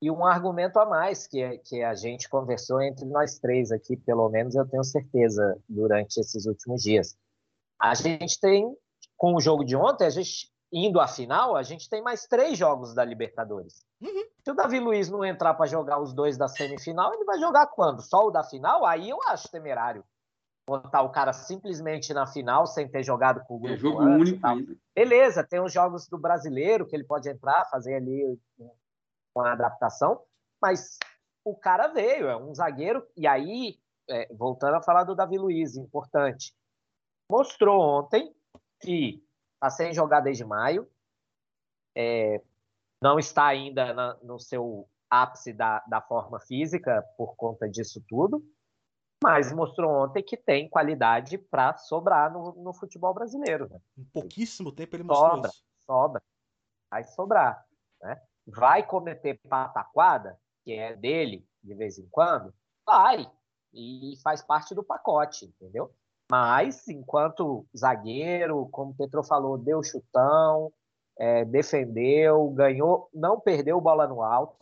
e, um argumento a mais que, que a gente conversou entre nós três aqui, pelo menos eu tenho certeza, durante esses últimos dias. A gente tem, com o jogo de ontem, a gente indo à final, a gente tem mais três jogos da Libertadores. Uhum. Se o Davi Luiz não entrar para jogar os dois da semifinal, ele vai jogar quando? Só o da final? Aí eu acho temerário. Botar o cara simplesmente na final sem ter jogado com o grupo. É
jogo único ainda.
Beleza, tem os jogos do brasileiro que ele pode entrar, fazer ali uma adaptação, mas o cara veio, é um zagueiro, e aí, é, voltando a falar do Davi Luiz, importante, mostrou ontem que está sem jogar desde maio, é, não está ainda na, no seu ápice da, da forma física por conta disso tudo, mas mostrou ontem que tem qualidade para sobrar no, no, futebol brasileiro. Né?
Em pouquíssimo tempo ele mostrou
sobra,
isso.
Sobra, vai sobrar. Né? Vai cometer pataquada, que é dele de vez em quando? Vai, e faz parte do pacote, entendeu? Mas, enquanto zagueiro, como o Petro falou, deu chutão, é, defendeu, ganhou, não perdeu bola no alto,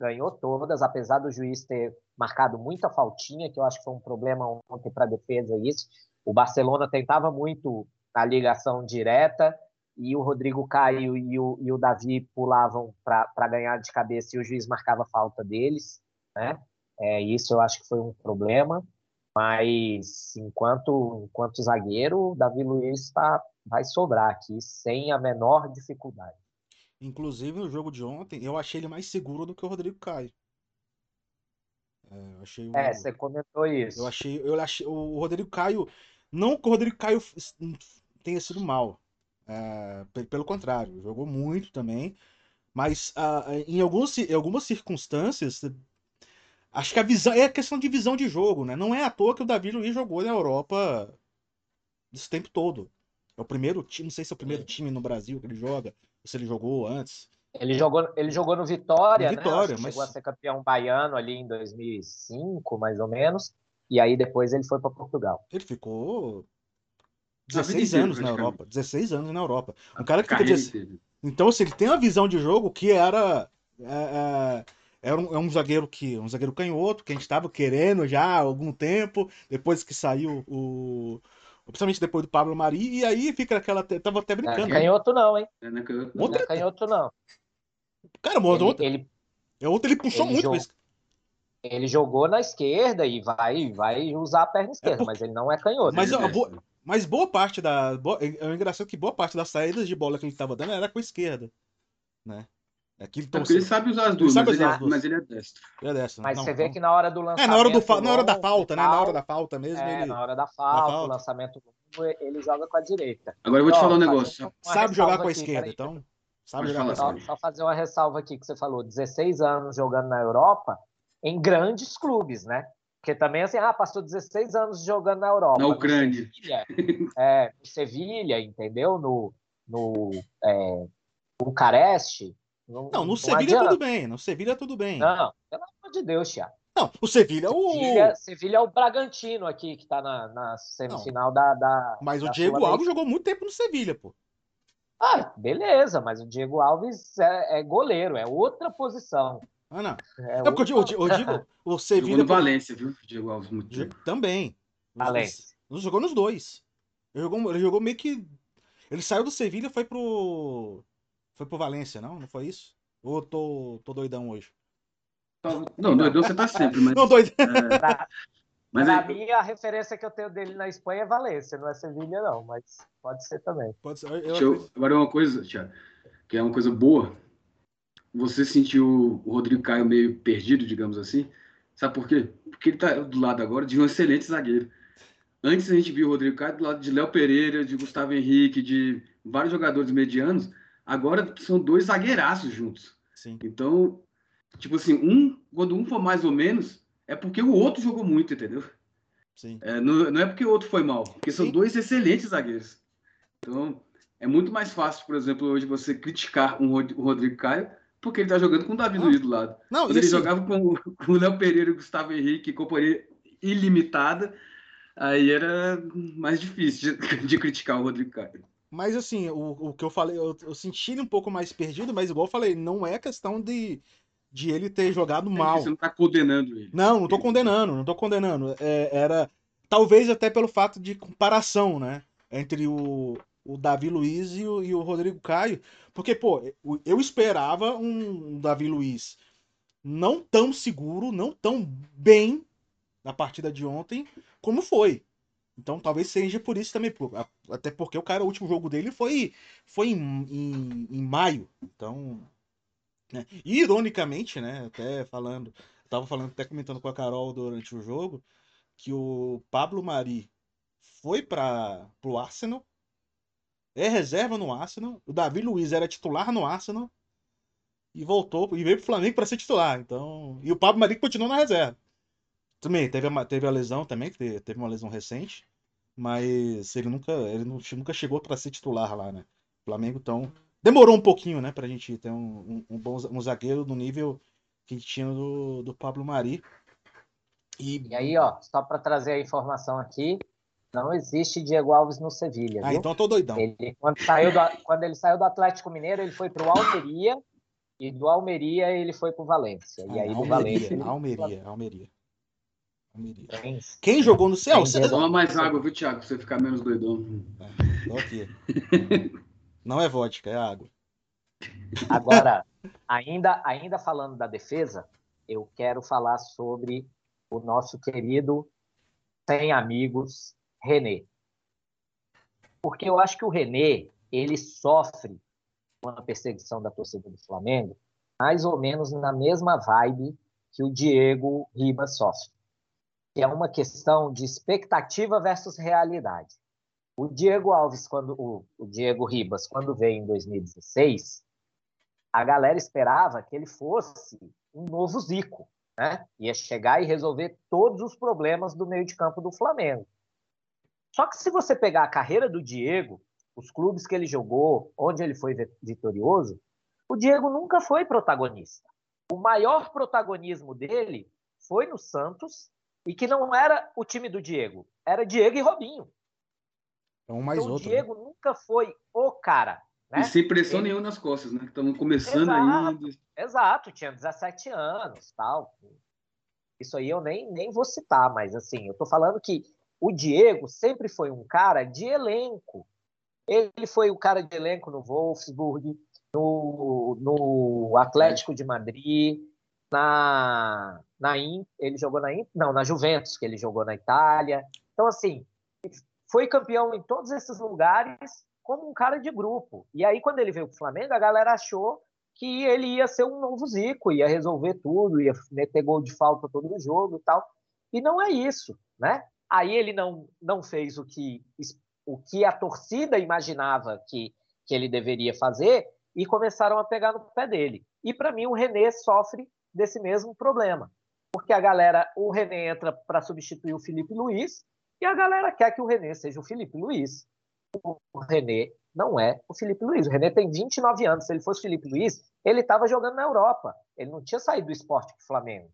ganhou todas, apesar do juiz ter marcado muita faltinha, que eu acho que foi um problema ontem para a defesa isso. O Barcelona tentava muito a ligação direta e o Rodrigo Caio e o, e o Davi pulavam para ganhar de cabeça e o juiz marcava falta deles, né? É, isso eu acho que foi um problema. Mas enquanto, enquanto zagueiro, o Davi Luiz tá, vai sobrar aqui sem a menor dificuldade.
Inclusive, no jogo de ontem, eu achei ele mais seguro do que o Rodrigo Caio.
É, eu achei o... é você comentou isso.
Eu achei, eu achei o Rodrigo Caio. Não que o Rodrigo Caio tenha sido mal. É, pelo contrário, jogou muito também. Mas uh, em, alguns, em algumas circunstâncias, acho que a visão é questão de visão de jogo, né? Não é à toa que o Davi Luiz jogou na Europa esse tempo todo. É o primeiro time, não sei se é o primeiro time no Brasil que ele joga, ou se ele jogou antes.
Ele jogou, ele jogou no Vitória, no Vitória né? Mas... Chegou a ser campeão baiano ali em 2005, mais ou menos. E aí depois ele foi para Portugal.
Ele ficou 16 anos na Europa. 16 anos na Europa. Um cara que fica. De... Então, assim, ele tem uma visão de jogo que era. É, é, era um, é um zagueiro que. Um zagueiro canhoto, que a gente estava querendo já há algum tempo, depois que saiu o. Principalmente depois do Pablo Mari, e aí fica aquela. Tava até brincando. Não
é canhoto, não, hein? Não é canhoto, não. Outra... Não é canhoto, não.
Cara, mano, ele, Ele... É ele puxou ele muito. Jogou... Mas...
Ele jogou na esquerda e vai, vai usar a perna esquerda, é por... mas ele não é canhoto.
Mas, boa, mas boa parte da. Boa, é, é engraçado que boa parte das saídas de bola que ele estava dando era com a esquerda. Né?
Aquilo é porque ele sabe usar as duas, mas, ele, é, mas ele é destro. Ele
é destro. Mas não, você vê então... que na hora do lançamento.
É, na hora, do fa... na hora da falta, né? Na hora da falta mesmo.
É, ele... na hora da falta, da falta. lançamento longo, ele joga com a direita.
Agora eu vou te falar um negócio.
Sabe jogar com a esquerda, então. Sabe
jogar só, só fazer uma ressalva aqui que você falou: 16 anos jogando na Europa, em grandes clubes, né? Porque também, assim, ah, passou 16 anos jogando na Europa.
Na Ucrânia.
Sevilha, é, no Sevilha, entendeu? No, no é, Bucareste.
Não, não no Sevilha tudo bem. No Sevilha tudo bem.
Não, pelo amor de Deus, Thiago.
Não, o Sevilha, o.
Sevilha, Sevilha é o Bragantino aqui, que tá na, na semifinal da, da.
Mas
da
o Diego Alves jogou muito tempo no Sevilha, pô.
Ah, beleza, mas o Diego Alves é, é goleiro, é outra posição.
Ah, não. É, é porque eu digo, eu digo o Sevilha. Jogou
no Valência, viu? Diego Alves muito tempo.
Também.
Valência.
Jogou nos dois. Ele jogou, ele jogou meio que. Ele saiu do Sevilha e foi pro. Foi pro Valência, não? Não foi isso? Ou eu tô, tô doidão hoje?
Não, doidão você tá sempre, mas.
Não, doidão.
É... Pra, mas pra é... mim, a referência que eu tenho dele na Espanha é Valência, não é Sevilha, não, mas pode ser também.
Pode ser. Eu...
Eu... Agora, uma coisa, Thiago, que é uma coisa boa você sentiu o Rodrigo Caio meio perdido, digamos assim? Sabe por quê? Porque ele está do lado agora de um excelente zagueiro. Antes a gente viu o Rodrigo Caio do lado de Léo Pereira, de Gustavo Henrique, de vários jogadores medianos. Agora são dois zagueiraços juntos.
Sim.
Então, tipo assim, um, quando um for mais ou menos, é porque o outro jogou muito, entendeu?
Sim.
É, não, não, é porque o outro foi mal, porque Sim. são dois excelentes zagueiros. Então, é muito mais fácil, por exemplo, hoje você criticar um, o Rodrigo Caio porque ele tá jogando com o Davi Luiz do lado. Não, Quando ele assim... jogava com, com o Léo Pereira e o Gustavo Henrique, companhia ilimitada, aí era mais difícil de, de criticar o Rodrigo Caio.
Mas assim, o, o que eu falei, eu, eu, senti ele um pouco mais perdido, mas igual eu falei, não é questão de, de ele ter jogado mal.
Você não tá condenando ele.
Não, não tô condenando, não tô condenando. É, era talvez até pelo fato de comparação, né? Entre o, o Davi Luiz e o, e o Rodrigo Caio. Porque, pô, eu esperava um Davi Luiz não tão seguro, não tão bem na partida de ontem como foi. Então talvez seja por isso também. Até porque o cara, o último jogo dele foi, foi em, em, em maio. Então. Né? Ironicamente, né? Até falando. Tava falando, até comentando com a Carol durante o jogo, que o Pablo Mari foi para o Arsenal é reserva no Arsenal. O Davi Luiz era titular no Arsenal e voltou e veio pro Flamengo para ser titular. Então, e o Pablo Mari continuou na reserva. Também teve a, teve a lesão também, que teve uma lesão recente, mas ele nunca ele nunca chegou para ser titular lá, né? O Flamengo então demorou um pouquinho, né, pra gente ter um, um, um bom um zagueiro do nível que a tinha do, do Pablo Mari.
E... e aí, ó, só para trazer a informação aqui, não existe Diego Alves no Sevilha.
Ah, então tô doidão.
Ele, quando, saiu do, quando ele saiu do Atlético Mineiro, ele foi para o Almeria. E do Almeria ele foi para o Valência. Ah, e aí do
Almeria,
Valência. Ele...
Almeria, Almeria. Quem jogou no céu?
Você toma mais água, viu, Thiago? Pra você ficar menos doidão.
É, tô aqui. Não é vodka, é água.
Agora, ainda, ainda falando da defesa, eu quero falar sobre o nosso querido sem amigos, René. Porque eu acho que o René, ele sofre com a perseguição da torcida do Flamengo, mais ou menos na mesma vibe que o Diego Ribas sofre, que é uma questão de expectativa versus realidade. O Diego Alves, quando o, o Diego Ribas, quando veio em 2016, a galera esperava que ele fosse um novo Zico, né? Ia chegar e resolver todos os problemas do meio de campo do Flamengo. Só que se você pegar a carreira do Diego, os clubes que ele jogou, onde ele foi vitorioso, o Diego nunca foi protagonista. O maior protagonismo dele foi no Santos e que não era o time do Diego, era Diego e Robinho.
É um mais
então,
outro.
O Diego né? nunca foi o cara. Né?
E sem pressão ele... nenhuma nas costas, né? Estamos começando exato, ainda.
Exato, tinha 17 anos, tal. Isso aí eu nem, nem vou citar, mas assim, eu tô falando que o Diego sempre foi um cara de elenco. Ele foi o cara de elenco no Wolfsburg, no, no Atlético de Madrid, na, na ele jogou na não, na Juventus, que ele jogou na Itália. Então, assim, foi campeão em todos esses lugares como um cara de grupo. E aí, quando ele veio para o Flamengo, a galera achou que ele ia ser um novo Zico, ia resolver tudo, ia meter gol de falta todo o jogo e tal. E não é isso, né? Aí ele não, não fez o que, o que a torcida imaginava que, que ele deveria fazer e começaram a pegar no pé dele. E para mim o René sofre desse mesmo problema, porque a galera, o René entra para substituir o Felipe Luiz e a galera quer que o René seja o Felipe Luiz. O René não é o Felipe Luiz. O René tem 29 anos. Se ele fosse Felipe Luiz, ele estava jogando na Europa. Ele não tinha saído do esporte para o Flamengo.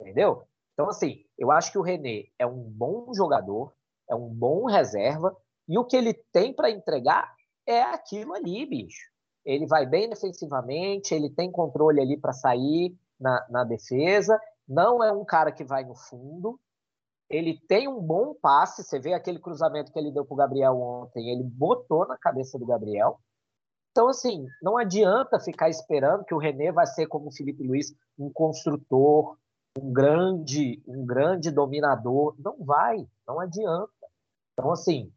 Entendeu? Então, assim, eu acho que o René é um bom jogador, é um bom reserva, e o que ele tem para entregar é aquilo ali, bicho. Ele vai bem defensivamente, ele tem controle ali para sair na, na defesa, não é um cara que vai no fundo, ele tem um bom passe. Você vê aquele cruzamento que ele deu para o Gabriel ontem, ele botou na cabeça do Gabriel. Então, assim, não adianta ficar esperando que o René vai ser como o Felipe Luiz, um construtor, um grande, um grande dominador. Não vai, não adianta. Então, assim,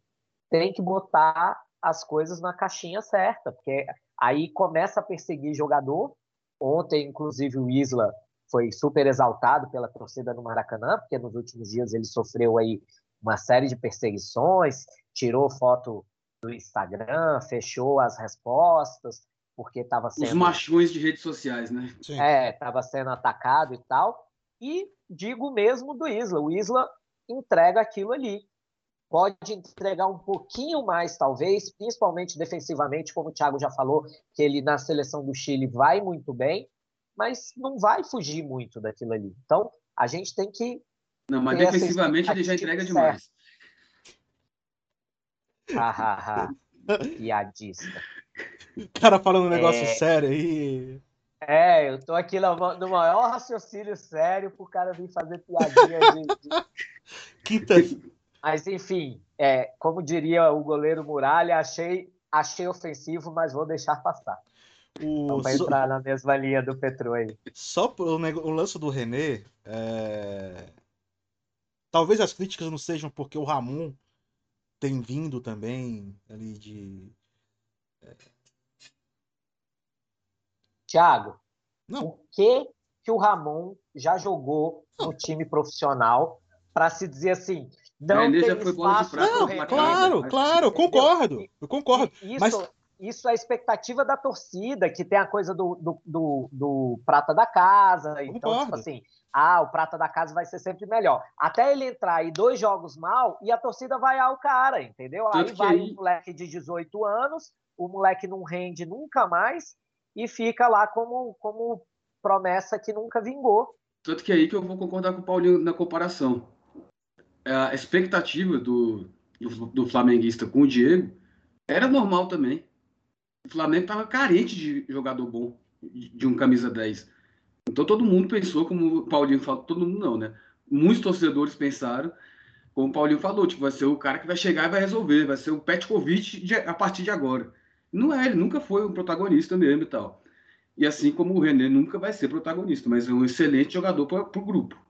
tem que botar as coisas na caixinha certa, porque aí começa a perseguir jogador. Ontem, inclusive, o Isla foi super exaltado pela torcida no Maracanã, porque nos últimos dias ele sofreu aí uma série de perseguições, tirou foto do Instagram, fechou as respostas, porque estava sendo...
Os machões de redes sociais, né?
Sim. É, estava sendo atacado e tal. E digo mesmo do Isla. O Isla entrega aquilo ali. Pode entregar um pouquinho mais, talvez, principalmente defensivamente, como o Thiago já falou, que ele na seleção do Chile vai muito bem, mas não vai fugir muito daquilo ali. Então, a gente tem que.
Não, mas defensivamente ele já entrega demais.
Hahaha. Piadista.
O cara falando um negócio é... sério aí.
É, eu tô aqui no, no maior raciocínio sério pro cara vir fazer piadinha de. de...
Quinta.
Mas, enfim, é, como diria o goleiro Muralha, achei, achei ofensivo, mas vou deixar passar. O... Então, pra entrar na mesma linha do Petro aí.
Só o, o lance do René. É... Talvez as críticas não sejam porque o Ramon tem vindo também ali de. É,
Thiago, Não. o que que o Ramon já jogou no time profissional para se dizer assim, não tem já foi espaço
Não, claro, claro, eu concordo, eu concordo.
Isso,
mas...
isso é a expectativa da torcida, que tem a coisa do, do, do, do prata da casa. Eu então, tipo concordo. assim, ah, o prata da casa vai ser sempre melhor. Até ele entrar e dois jogos mal, e a torcida vai ao cara, entendeu? Aí vai aí... um moleque de 18 anos, o moleque não rende nunca mais, e fica lá como, como promessa que nunca vingou.
Tanto que é aí que eu vou concordar com o Paulinho na comparação. A expectativa do, do, do flamenguista com o Diego era normal também. O Flamengo estava carente de jogador bom, de um camisa 10. Então todo mundo pensou, como o Paulinho falou, todo mundo não, né? Muitos torcedores pensaram, como o Paulinho falou, tipo, vai ser o cara que vai chegar e vai resolver, vai ser o Petkovic a partir de agora. Não é, ele nunca foi um protagonista mesmo e tal. E assim como o René nunca vai ser protagonista, mas é um excelente jogador para o grupo.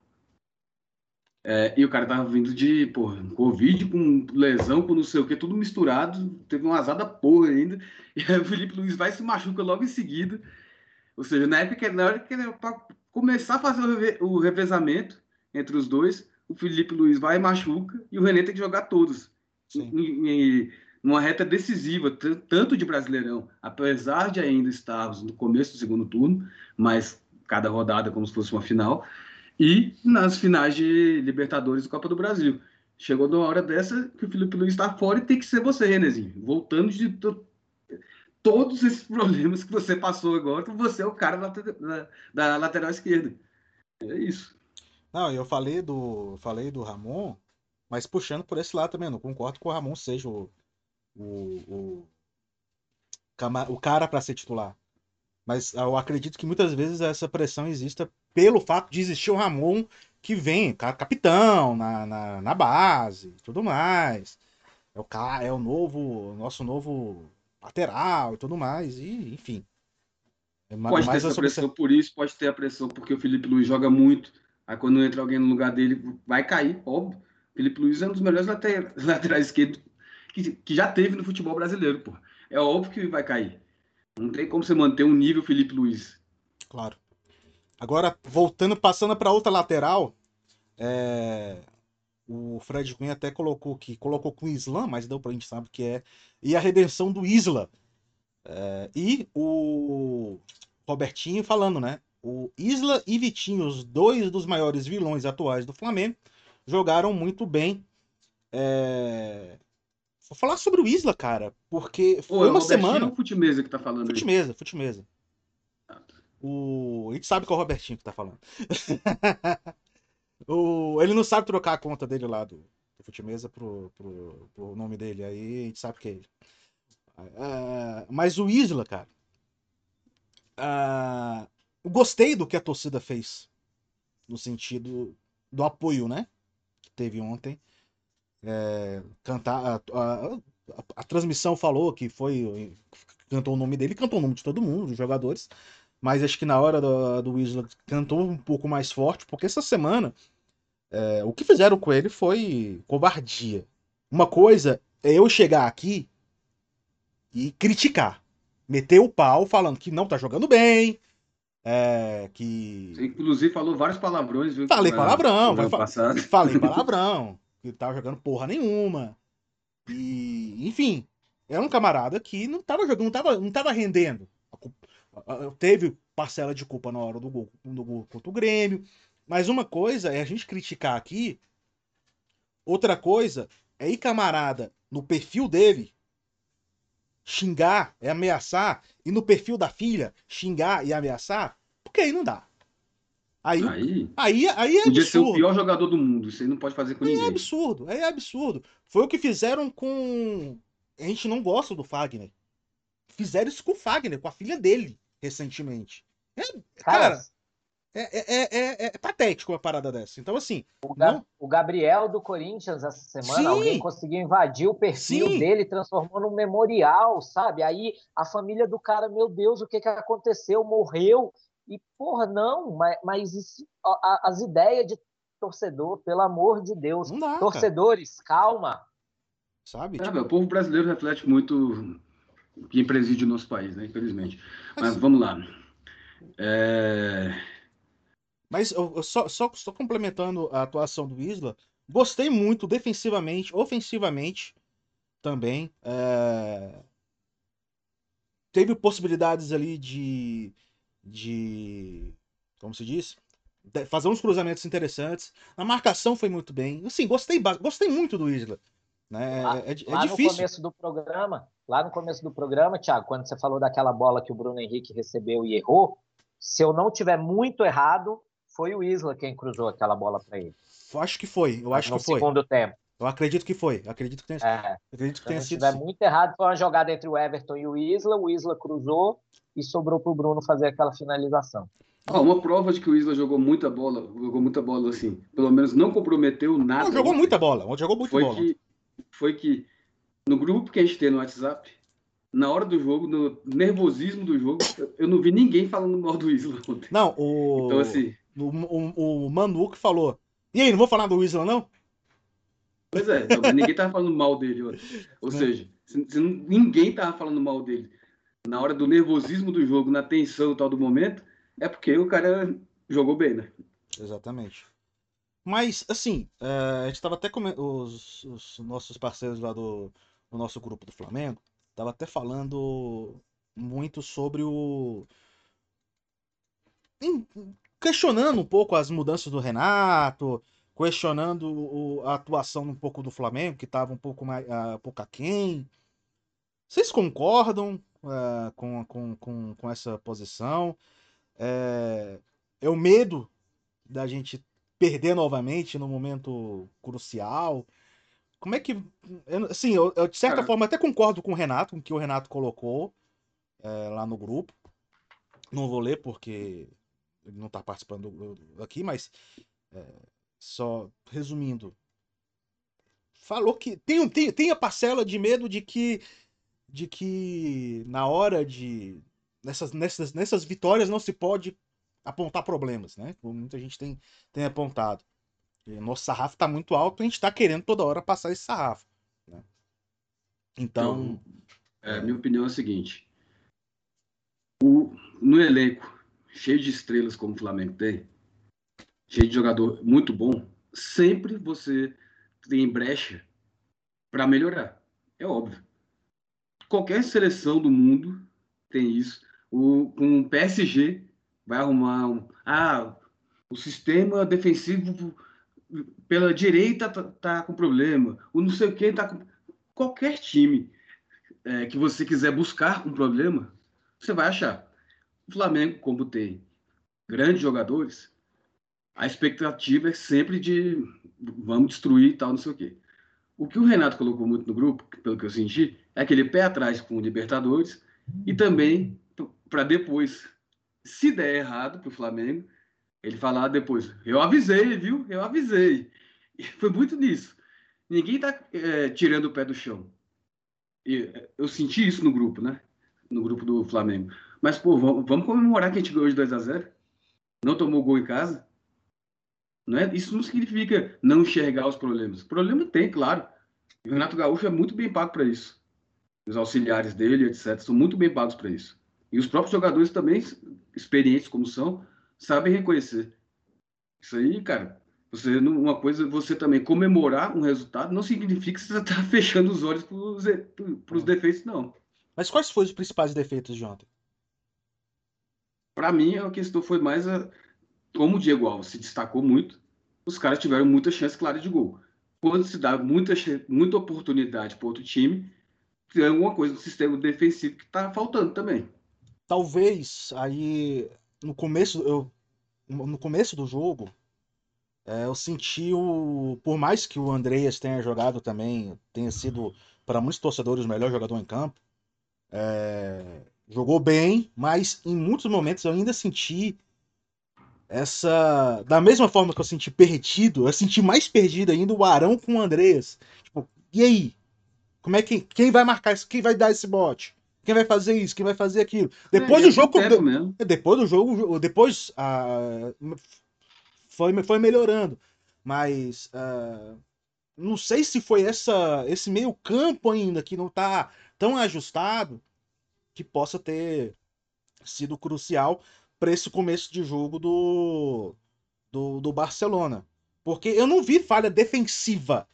É, e o cara tava vindo de, porra, Covid, com lesão, com não sei o que, tudo misturado. Teve uma azada porra ainda. E aí o Felipe Luiz vai se machuca logo em seguida. Ou seja, na época, na hora que ele pra começar a fazer o, reve, o revezamento entre os dois, o Felipe Luiz vai e machuca e o René tem que jogar todos. Em, em, numa reta decisiva, tanto de Brasileirão, apesar de ainda estarmos no começo do segundo turno, mas cada rodada como se fosse uma final, e nas finais de Libertadores e Copa do Brasil. Chegou numa hora dessa que o Felipe Luiz está fora e tem que ser você, Renezinho. Voltando de todos esses problemas que você passou agora, você é o cara da, da, da lateral esquerda. É isso.
Não, eu falei do, falei do Ramon, mas puxando por esse lado também, não concordo que o Ramon seja o, o, o, o cara para ser titular. Mas eu acredito que muitas vezes essa pressão exista pelo fato de existir o Ramon que vem, capitão na, na, na base tudo mais. É o, cara, é o novo, nosso novo lateral e tudo mais, e enfim.
É pode ter essa pressão por isso, pode ter a pressão porque o Felipe Luiz joga muito. Aí quando entra alguém no lugar dele, vai cair, óbvio. O Felipe Luiz é um dos melhores laterais esquerdos que, que já teve no futebol brasileiro, pô. É óbvio que vai cair. Não tem como você manter um nível Felipe Luiz.
Claro. Agora, voltando, passando para outra lateral, é... o Fred Quinn até colocou que colocou com o Islam, mas deu para a gente saber que é. E a redenção do Isla. É... E o Robertinho falando, né? O Isla e Vitinho, os dois dos maiores vilões atuais do Flamengo, jogaram muito bem. É... Vou falar sobre o Isla, cara, porque foi Pô, é uma semana.
Ou Futimesa que tá falando
Futimesa, aí? Futimesa. O... A gente sabe que é o Robertinho que tá falando. o... Ele não sabe trocar a conta dele lá do, do Futimesa pro, pro, pro nome dele, aí a gente sabe que é ele. Uh, mas o Isla, cara. Uh, gostei do que a torcida fez. No sentido do apoio, né? Que teve ontem. É, cantar. A, a, a, a, transmissão falou que foi. Cantou o nome dele, cantou o nome de todo mundo, dos jogadores. Mas acho que na hora do, do Isla cantou um pouco mais forte, porque essa semana é, o que fizeram com ele foi covardia. Uma coisa é eu chegar aqui e criticar. Meter o pau falando que não tá jogando bem, é, que.
Você, inclusive, falou vários palavrões, viu?
Falei palavrão, vai, falei palavrão que tava jogando porra nenhuma. E, enfim, era um camarada que não tava jogando, não tava, não tava rendendo. Teve parcela de culpa na hora do gol, do gol contra o Grêmio. Mas uma coisa é a gente criticar aqui, outra coisa é ir camarada no perfil dele xingar, é ameaçar, e no perfil da filha xingar e ameaçar, porque aí não dá. Aí, aí, aí, aí é
podia absurdo. ser o pior jogador do mundo. Isso aí não pode fazer com aí é ninguém.
É absurdo, é absurdo. Foi o que fizeram com. A gente não gosta do Fagner. Fizeram isso com o Fagner, com a filha dele, recentemente. É, cara, é, é, é, é, patético uma parada dessa. Então, assim.
O, Ga não... o Gabriel do Corinthians, essa semana, Sim. alguém conseguiu invadir o perfil Sim. dele, transformou num memorial, sabe? Aí a família do cara, meu Deus, o que, que aconteceu? Morreu. E, porra, não, mas, mas isso, a, as ideias de torcedor, pelo amor de Deus. Dá, Torcedores, cara. calma.
Sabe? É, tipo... o povo brasileiro reflete muito quem preside o nosso país, né? Infelizmente. Mas, mas vamos lá. É...
Mas só, só, só complementando a atuação do Isla, gostei muito defensivamente, ofensivamente também. É... Teve possibilidades ali de de. Como se diz? De fazer uns cruzamentos interessantes. A marcação foi muito bem. Assim, gostei, gostei muito do Isla. Né?
Lá,
é, é,
lá
difícil.
no começo do programa, lá no começo do programa, Thiago, quando você falou daquela bola que o Bruno Henrique recebeu e errou, se eu não tiver muito errado, foi o Isla quem cruzou aquela bola para ele.
Acho que foi, eu acho
no
que foi.
No segundo tempo.
Eu acredito que foi. acredito que tenha, é, acredito que tenha
se
sido.
Se tiver muito errado, foi uma jogada entre o Everton e o Isla. O Isla cruzou e sobrou para o Bruno fazer aquela finalização.
Ah, uma prova de que o Isla jogou muita bola, jogou muita bola assim, pelo menos não comprometeu nada. Não,
jogou muita bola, jogou muita
foi
bola.
Que, foi que no grupo que a gente tem no WhatsApp, na hora do jogo, no nervosismo do jogo, eu não vi ninguém falando mal do Isla ontem.
Não, o. Então, assim. O, o, o Manu que falou E aí, não vou falar do Isla, não?
Pois é, ninguém tava falando mal dele. Ou seja, se, se ninguém tava falando mal dele na hora do nervosismo do jogo, na tensão tal do momento, é porque o cara jogou bem, né?
Exatamente. Mas, assim, uh, a gente estava até comentando, os, os, nossos parceiros lá do, do nosso grupo do Flamengo, tava até falando muito sobre o. questionando um pouco as mudanças do Renato, questionando a atuação um pouco do Flamengo, que estava um pouco mais uh, um pouco aquém. Vocês concordam uh, com, com, com, com essa posição? É, é o medo da gente perder novamente no momento crucial? Como é que. Assim, eu, eu de certa Cara. forma até concordo com o Renato, com o que o Renato colocou é, lá no grupo. Não vou ler porque ele não está participando aqui, mas é, só resumindo. Falou que tem, tem, tem a parcela de medo de que de que na hora de nessas, nessas, nessas vitórias não se pode apontar problemas, né? Como muita gente tem, tem apontado. Nosso sarrafo está muito alto, a gente está querendo toda hora passar esse sarrafo. Né? Então.
então é, minha opinião é a seguinte: o, no elenco cheio de estrelas como o Flamengo tem, cheio de jogador muito bom, sempre você tem brecha para melhorar. É óbvio. Qualquer seleção do mundo tem isso. O, com o PSG vai arrumar um. Ah, o sistema defensivo pela direita tá, tá com problema. O não sei o que tá com. Qualquer time é, que você quiser buscar um problema, você vai achar. O Flamengo, como tem grandes jogadores, a expectativa é sempre de vamos destruir e tal, não sei o quê. O que o Renato colocou muito no grupo, pelo que eu senti, é aquele pé atrás com o Libertadores e também para depois se der errado para o Flamengo, ele falar depois, eu avisei, viu? Eu avisei. E foi muito nisso. Ninguém está é, tirando o pé do chão. E, é, eu senti isso no grupo, né? No grupo do Flamengo. Mas, pô, vamos, comemorar que a gente ganhou de 2 a 0 Não tomou gol em casa. Não é, isso não significa não enxergar os problemas. Problema tem, claro. O Renato Gaúcho é muito bem pago para isso. Os auxiliares dele, etc., são muito bem pagos para isso. E os próprios jogadores também, experientes como são, sabem reconhecer. Isso aí, cara, você uma coisa, você também comemorar um resultado não significa que você está fechando os olhos para os defeitos, não.
Mas quais foram os principais defeitos de ontem?
Para mim, a questão foi mais a, como o Diego Alves se destacou muito, os caras tiveram muita chance clara de gol. Quando se dá muita, muita oportunidade para outro time, tem alguma coisa no sistema defensivo que está faltando também
talvez aí no começo eu no começo do jogo é, eu senti o por mais que o Andreas tenha jogado também tenha sido para muitos torcedores o melhor jogador em campo é, jogou bem mas em muitos momentos eu ainda senti essa da mesma forma que eu senti perdido eu senti mais perdido ainda o Arão com o Andreas. Tipo, e aí? Como é que quem vai marcar isso? Quem vai dar esse bote quem vai fazer isso, quem vai fazer aquilo. Depois é, do jogo. De, depois do jogo, depois uh, foi, foi melhorando. Mas uh, não sei se foi essa, esse meio campo ainda que não está tão ajustado que possa ter sido crucial para esse começo de jogo do, do, do Barcelona. Porque eu não vi falha defensiva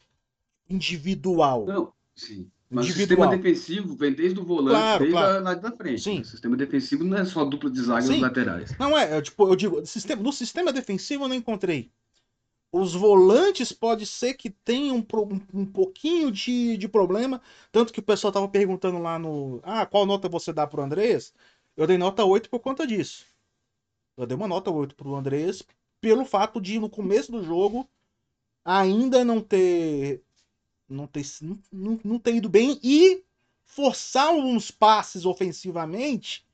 individual.
Não, sim. Mas individual. o sistema defensivo vem desde o volante, claro, desde claro. a da frente. Sim. O sistema defensivo não é só dupla de zaga laterais.
Não é, é, tipo, eu digo, sistema, no sistema defensivo eu não encontrei. Os volantes pode ser que tenham um, um pouquinho de, de problema, tanto que o pessoal tava perguntando lá no, ah, qual nota você dá pro Andrés? Eu dei nota 8 por conta disso. Eu dei uma nota 8 pro Andrés pelo fato de no começo do jogo ainda não ter não ter, não, não ter ido bem e forçar uns passes ofensivamente,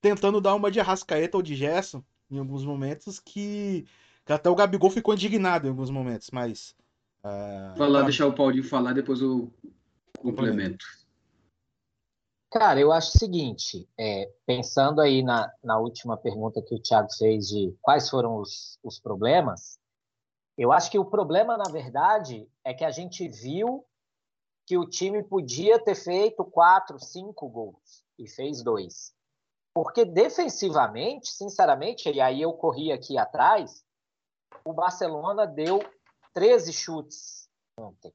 tentando dar uma de Arrascaeta ou de Gerson em alguns momentos que, que até o Gabigol ficou indignado em alguns momentos, mas...
Uh, Vai lá, tá... deixar o Paulinho falar, depois eu complemento.
Cara, eu acho o seguinte, é, pensando aí na, na última pergunta que o Thiago fez de quais foram os, os problemas, Eu acho que o problema, na verdade, é que a gente viu que o time podia ter feito quatro, cinco gols e fez dois. Porque defensivamente, sinceramente, e aí eu corri aqui atrás, o Barcelona deu 13 chutes ontem.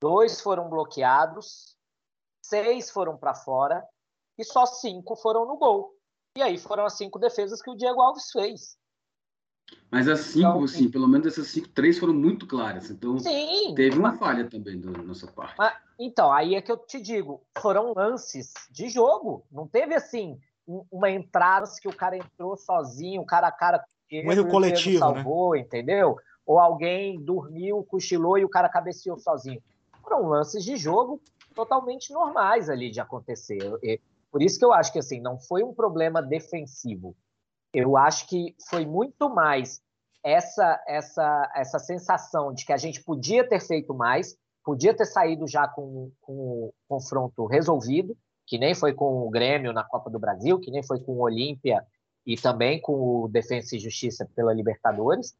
Dois foram bloqueados, seis foram para fora e só cinco foram no gol. E aí foram as cinco defesas que o Diego Alves fez.
Mas as cinco, então, assim, pelo menos essas cinco, três foram muito claras. Então, sim, teve uma falha também da nossa parte.
Mas, então, aí é que eu te digo, foram lances de jogo. Não teve, assim, uma entrada que o cara entrou sozinho, cara a cara
um erro coletivo,
né? salvou,
né?
entendeu? Ou alguém dormiu, cochilou e o cara cabeceou sozinho. Foram lances de jogo totalmente normais ali de acontecer. Por isso que eu acho que assim não foi um problema defensivo. Eu acho que foi muito mais essa essa essa sensação de que a gente podia ter feito mais, podia ter saído já com, com o confronto resolvido, que nem foi com o Grêmio na Copa do Brasil, que nem foi com o Olímpia e também com o Defensa e Justiça pela Libertadores,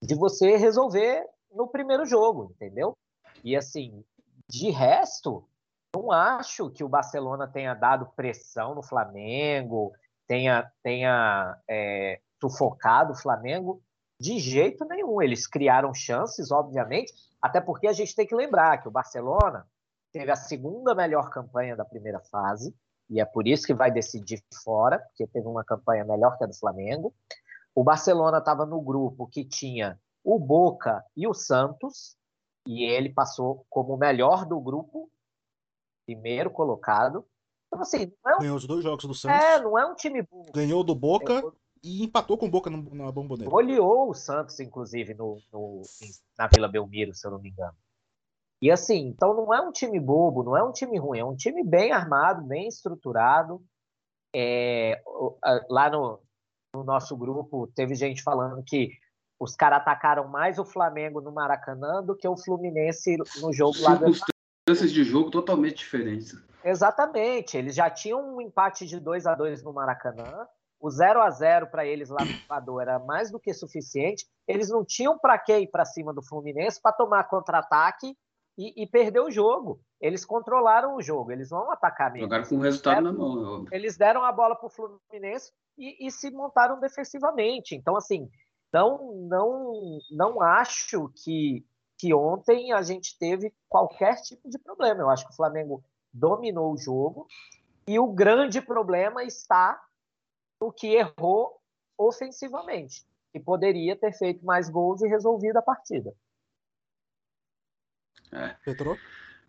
de você resolver no primeiro jogo, entendeu? E assim, de resto, não acho que o Barcelona tenha dado pressão no Flamengo, tenha, tenha é, sufocado o Flamengo de jeito nenhum. Eles criaram chances, obviamente, até porque a gente tem que lembrar que o Barcelona teve a segunda melhor campanha da primeira fase, e é por isso que vai decidir fora, porque teve uma campanha melhor que a do Flamengo. O Barcelona estava no grupo que tinha o Boca e o Santos, e ele passou como o melhor do grupo, primeiro colocado. Então, assim,
é um... Ganhou os dois jogos do Santos.
É, não é um time burro.
Ganhou do Boca Ganhou... e empatou com o Boca na bomboneira.
Goleou o Santos, inclusive, no, no, na Vila Belmiro, se eu não me engano. E assim, então não é um time bobo, não é um time ruim, é um time bem armado, bem estruturado. É, lá no, no nosso grupo teve gente falando que os caras atacaram mais o Flamengo no Maracanã do que o Fluminense no jogo lá do
Circunstâncias de jogo totalmente diferentes.
Exatamente. Eles já tinham um empate de 2 a 2 no Maracanã. O 0 a 0 para eles lá no Equador era mais do que suficiente. Eles não tinham para que ir para cima do Fluminense para tomar contra-ataque e, e perder o jogo. Eles controlaram o jogo, eles vão atacar mesmo.
Jogaram com o resultado deram, na mão.
É eles deram a bola para o Fluminense e, e, se montaram defensivamente. Então, assim, não, não, não acho que, que ontem a gente teve qualquer tipo de problema. Eu acho que o Flamengo dominou o jogo e o grande problema está no que errou ofensivamente, que poderia ter feito mais gols e resolvido a partida.
É. Petrou?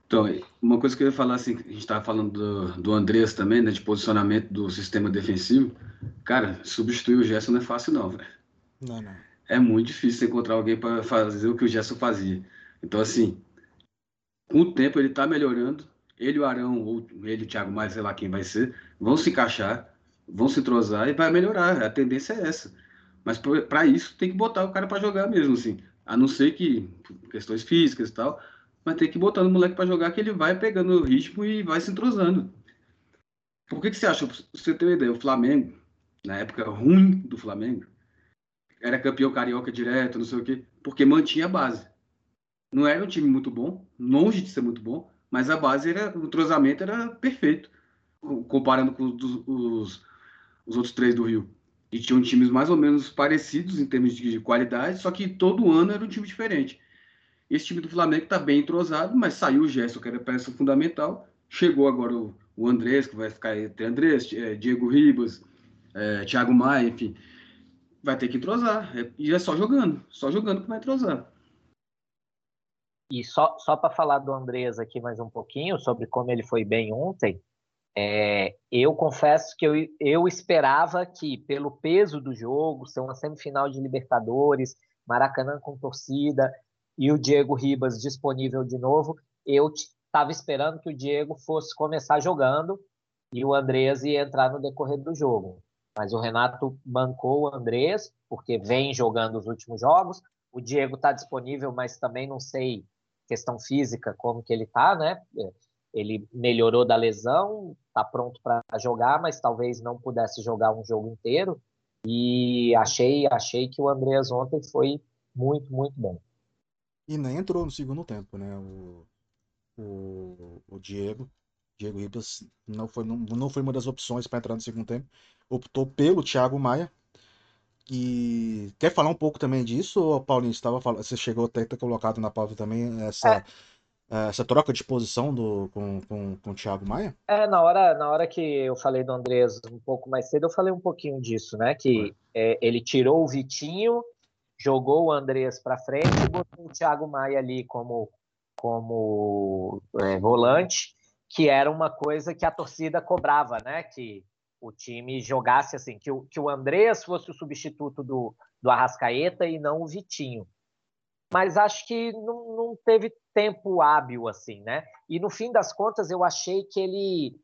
Então, uma coisa que eu ia falar, assim, a gente estava falando do, do Andrés também, né, de posicionamento do sistema defensivo. Cara, substituir o Gerson não é fácil, não, velho.
Não, não.
É muito difícil encontrar alguém para fazer o que o Gerson fazia. Então, assim, com o tempo ele está melhorando. Ele, o Arão, ou ele, o Thiago mais, sei lá quem vai ser, vão se encaixar, vão se entrosar e vai melhorar. A tendência é essa. Mas para isso tem que botar o cara para jogar mesmo, assim. A não ser que questões físicas e tal, mas tem que botar o moleque para jogar que ele vai pegando o ritmo e vai se entrosando. Por que, que você acha, você ter uma ideia, o Flamengo, na época ruim do Flamengo, era campeão carioca direto, não sei o quê, porque mantinha a base. Não era um time muito bom, longe de ser muito bom, mas a base era, o entrosamento era perfeito, comparando com os, os, os outros três do Rio. E tinham times mais ou menos parecidos em termos de qualidade, só que todo ano era um time diferente. Esse time do Flamengo está bem entrosado, mas saiu o Gerson, que era peça fundamental. Chegou agora o, o Andrés, que vai ficar entre Andrés, é, Diego Ribas, é, Thiago Maia, enfim. Vai ter que entrosar. É, e é só jogando, só jogando que vai entrosar.
E só, só para falar do Andrés aqui mais um pouquinho, sobre como ele foi bem ontem, é, eu confesso que eu, eu esperava que, pelo peso do jogo, ser uma semifinal de Libertadores, Maracanã com torcida, e o Diego Ribas disponível de novo, eu estava esperando que o Diego fosse começar jogando e o Andrés ia entrar no decorrer do jogo. Mas o Renato bancou o Andrés, porque vem jogando os últimos jogos. O Diego está disponível, mas também não sei questão física como que ele está, né? Ele melhorou da lesão, está pronto para jogar, mas talvez não pudesse jogar um jogo inteiro. E achei, achei que o Andrés ontem foi muito, muito bem.
E nem entrou no segundo tempo, né? O, o, o Diego. Diego Ribas não foi, não, não foi uma das opções para entrar no segundo tempo. Optou pelo Thiago Maia. E quer falar um pouco também disso, Paulinho? Você, falando, você chegou até a ter colocado na pauta também essa, é. Essa troca de posição do, com, com, com o Thiago Maia?
É, na hora, na hora que eu falei do Andrés um pouco mais cedo, eu falei um pouquinho disso, né? Que é, ele tirou o Vitinho, jogou o Andrés para frente e botou o Thiago Maia ali como, como é, volante, que era uma coisa que a torcida cobrava, né? Que o time jogasse assim, que o, que o Andrés fosse o substituto do, do Arrascaeta e não o Vitinho. Mas acho que não, não teve tempo hábil assim, né? E no fim das contas eu achei que ele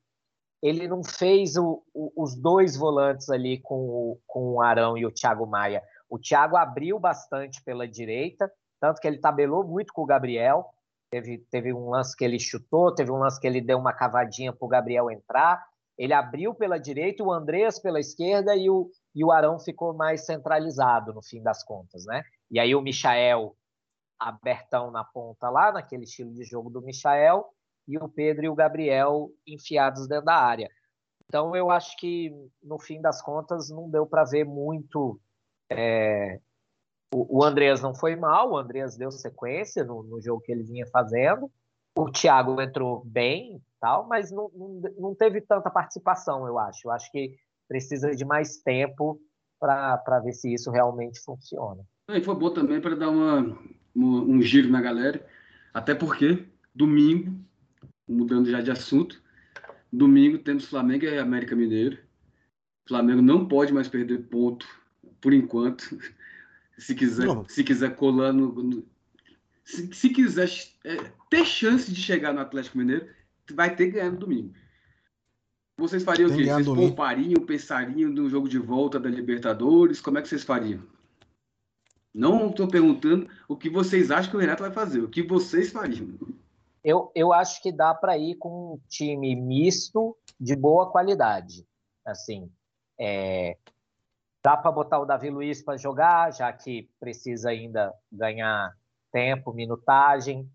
ele não fez o, o, os dois volantes ali com o, com o Arão e o Thiago Maia. O Thiago abriu bastante pela direita, tanto que ele tabelou muito com o Gabriel. Teve, teve um lance que ele chutou, teve um lance que ele deu uma cavadinha para o Gabriel entrar. Ele abriu pela direita, o Andrés pela esquerda e o, e o Arão ficou mais centralizado no fim das contas, né? E aí o Michael abertão na ponta lá, naquele estilo de jogo do Michael, e o Pedro e o Gabriel enfiados dentro da área. Então eu acho que no fim das contas não deu para ver muito. É... O, o Andreas não foi mal, o Andreas deu sequência no, no jogo que ele vinha fazendo. O Thiago entrou bem, tal, mas não, não, não teve tanta participação, eu acho. Eu acho que precisa de mais tempo para ver se isso realmente funciona.
E foi bom também para dar uma, uma, um giro na galera, até porque domingo, mudando já de assunto, domingo temos Flamengo e América Mineiro. Flamengo não pode mais perder ponto por enquanto. Se quiser, se quiser colar no, no se, se, quiser é, ter chance de chegar no Atlético Mineiro, vai ter que ganhar no domingo. Vocês fariam Tem o quê? Vocês domingo. poupariam, pensariam no jogo de volta da Libertadores? Como é que vocês fariam? Não estou perguntando o que vocês acham que o Renato vai fazer, o que vocês fariam.
Eu, eu acho que dá para ir com um time misto de boa qualidade. Assim, é, dá para botar o Davi Luiz para jogar, já que precisa ainda ganhar tempo, minutagem.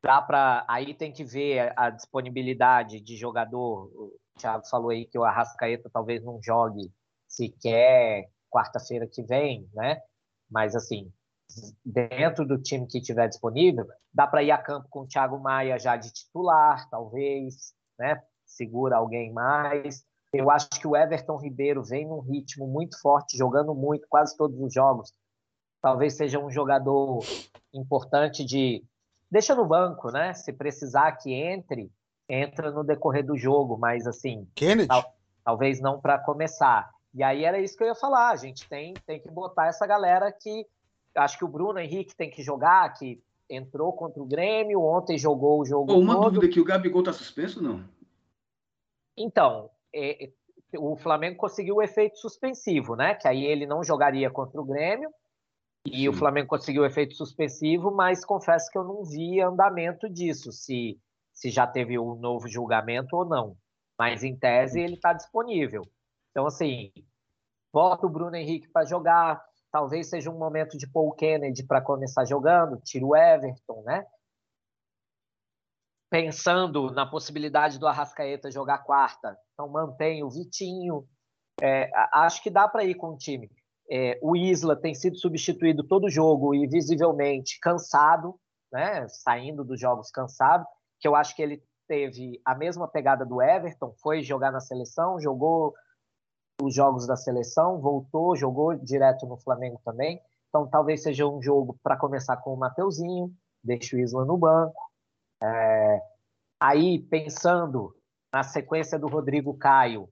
Dá para aí tem que ver a disponibilidade de jogador. O Thiago falou aí que o Arrascaeta talvez não jogue sequer quarta-feira que vem, né? Mas, assim, dentro do time que tiver disponível, dá para ir a campo com o Thiago Maia já de titular, talvez, né? Segura alguém mais. Eu acho que o Everton Ribeiro vem num ritmo muito forte, jogando muito, quase todos os jogos. Talvez seja um jogador importante de. Deixa no banco, né? Se precisar que entre, entra no decorrer do jogo, mas assim.
Kennedy? Tal,
talvez não para começar. E aí era isso que eu ia falar. A gente tem, tem que botar essa galera que. Acho que o Bruno Henrique tem que jogar, que entrou contra o Grêmio, ontem jogou o jogo.
uma todo. dúvida aqui: o Gabigol tá suspenso ou não?
Então, é, é, o Flamengo conseguiu o efeito suspensivo, né? Que aí ele não jogaria contra o Grêmio. E Sim. o Flamengo conseguiu o efeito suspensivo, mas confesso que eu não vi andamento disso, se, se já teve um novo julgamento ou não. Mas em tese ele está disponível. Então, assim, bota o Bruno Henrique para jogar, talvez seja um momento de Paul Kennedy para começar jogando, tira o Everton, né? Pensando na possibilidade do Arrascaeta jogar quarta, então mantém o Vitinho. É, acho que dá para ir com o time. É, o Isla tem sido substituído todo jogo e visivelmente cansado, né? Saindo dos jogos cansado, que eu acho que ele teve a mesma pegada do Everton, foi jogar na seleção, jogou os jogos da seleção, voltou, jogou direto no Flamengo também. Então talvez seja um jogo para começar com o Mateuzinho, deixa o Isla no banco. É... Aí, pensando na sequência do Rodrigo Caio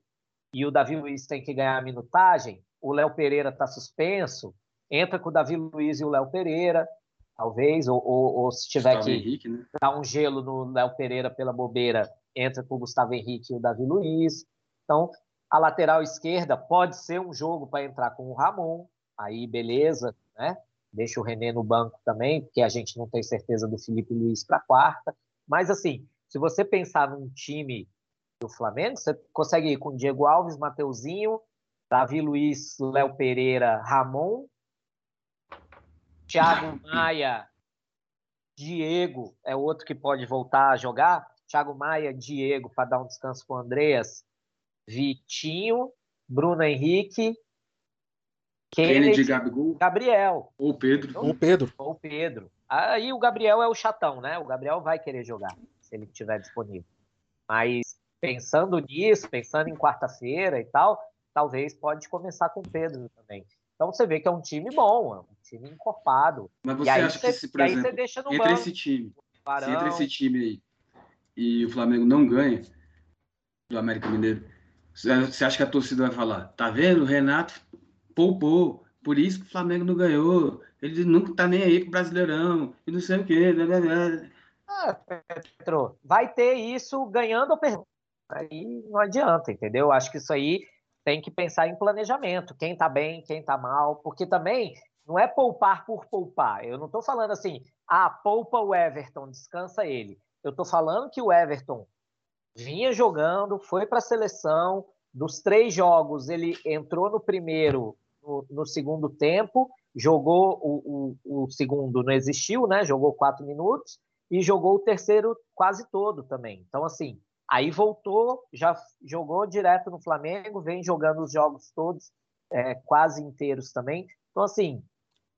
e o Davi Luiz tem que ganhar a minutagem, o Léo Pereira está suspenso, entra com o Davi Luiz e o Léo Pereira, talvez, ou, ou, ou se tiver Gustavo que Henrique, né? dar um gelo no Léo Pereira pela bobeira, entra com o Gustavo Henrique e o Davi Luiz. Então, a lateral esquerda pode ser um jogo para entrar com o Ramon, aí beleza, né? Deixa o René no banco também, porque a gente não tem certeza do Felipe Luiz para quarta. Mas assim, se você pensar num time do Flamengo, você consegue ir com Diego Alves, Mateuzinho, Davi Luiz, Léo Pereira, Ramon. Thiago Maia, Diego é outro que pode voltar a jogar. Thiago Maia, Diego, para dar um descanso para o Andreas, Vitinho, Bruno Henrique,
Kennedy, Gabigol.
Gabriel.
Ou Pedro.
Ou Pedro.
Ou Pedro. Aí o Gabriel é o chatão, né? O Gabriel vai querer jogar, se ele estiver disponível. Mas pensando nisso, pensando em quarta-feira e tal, talvez pode começar com o Pedro também. Então você vê que é um time bom, é um time encorpado.
Mas você acha que se, por exemplo, entre
banco,
esse time, se entre esse time aí e o Flamengo não ganha do América Mineiro, você acha que a torcida vai falar? Tá vendo? O Renato poupou, por isso que o Flamengo não ganhou. Ele nunca tá nem aí pro Brasileirão, e não sei o quê. Blá, blá, blá.
Ah, Petro, vai ter isso ganhando ou perdendo. Aí não adianta, entendeu? Acho que isso aí tem que pensar em planejamento. Quem tá bem, quem tá mal, porque também não é poupar por poupar. Eu não estou falando assim, ah, poupa o Everton, descansa ele. Eu estou falando que o Everton vinha jogando, foi para a seleção, dos três jogos ele entrou no primeiro no, no segundo tempo, jogou o, o, o, segundo, não existiu, né? Jogou quatro minutos e jogou o terceiro quase todo também. Então, assim, aí voltou, já jogou direto no Flamengo, vem jogando os jogos todos, é, quase inteiros também. Então, assim,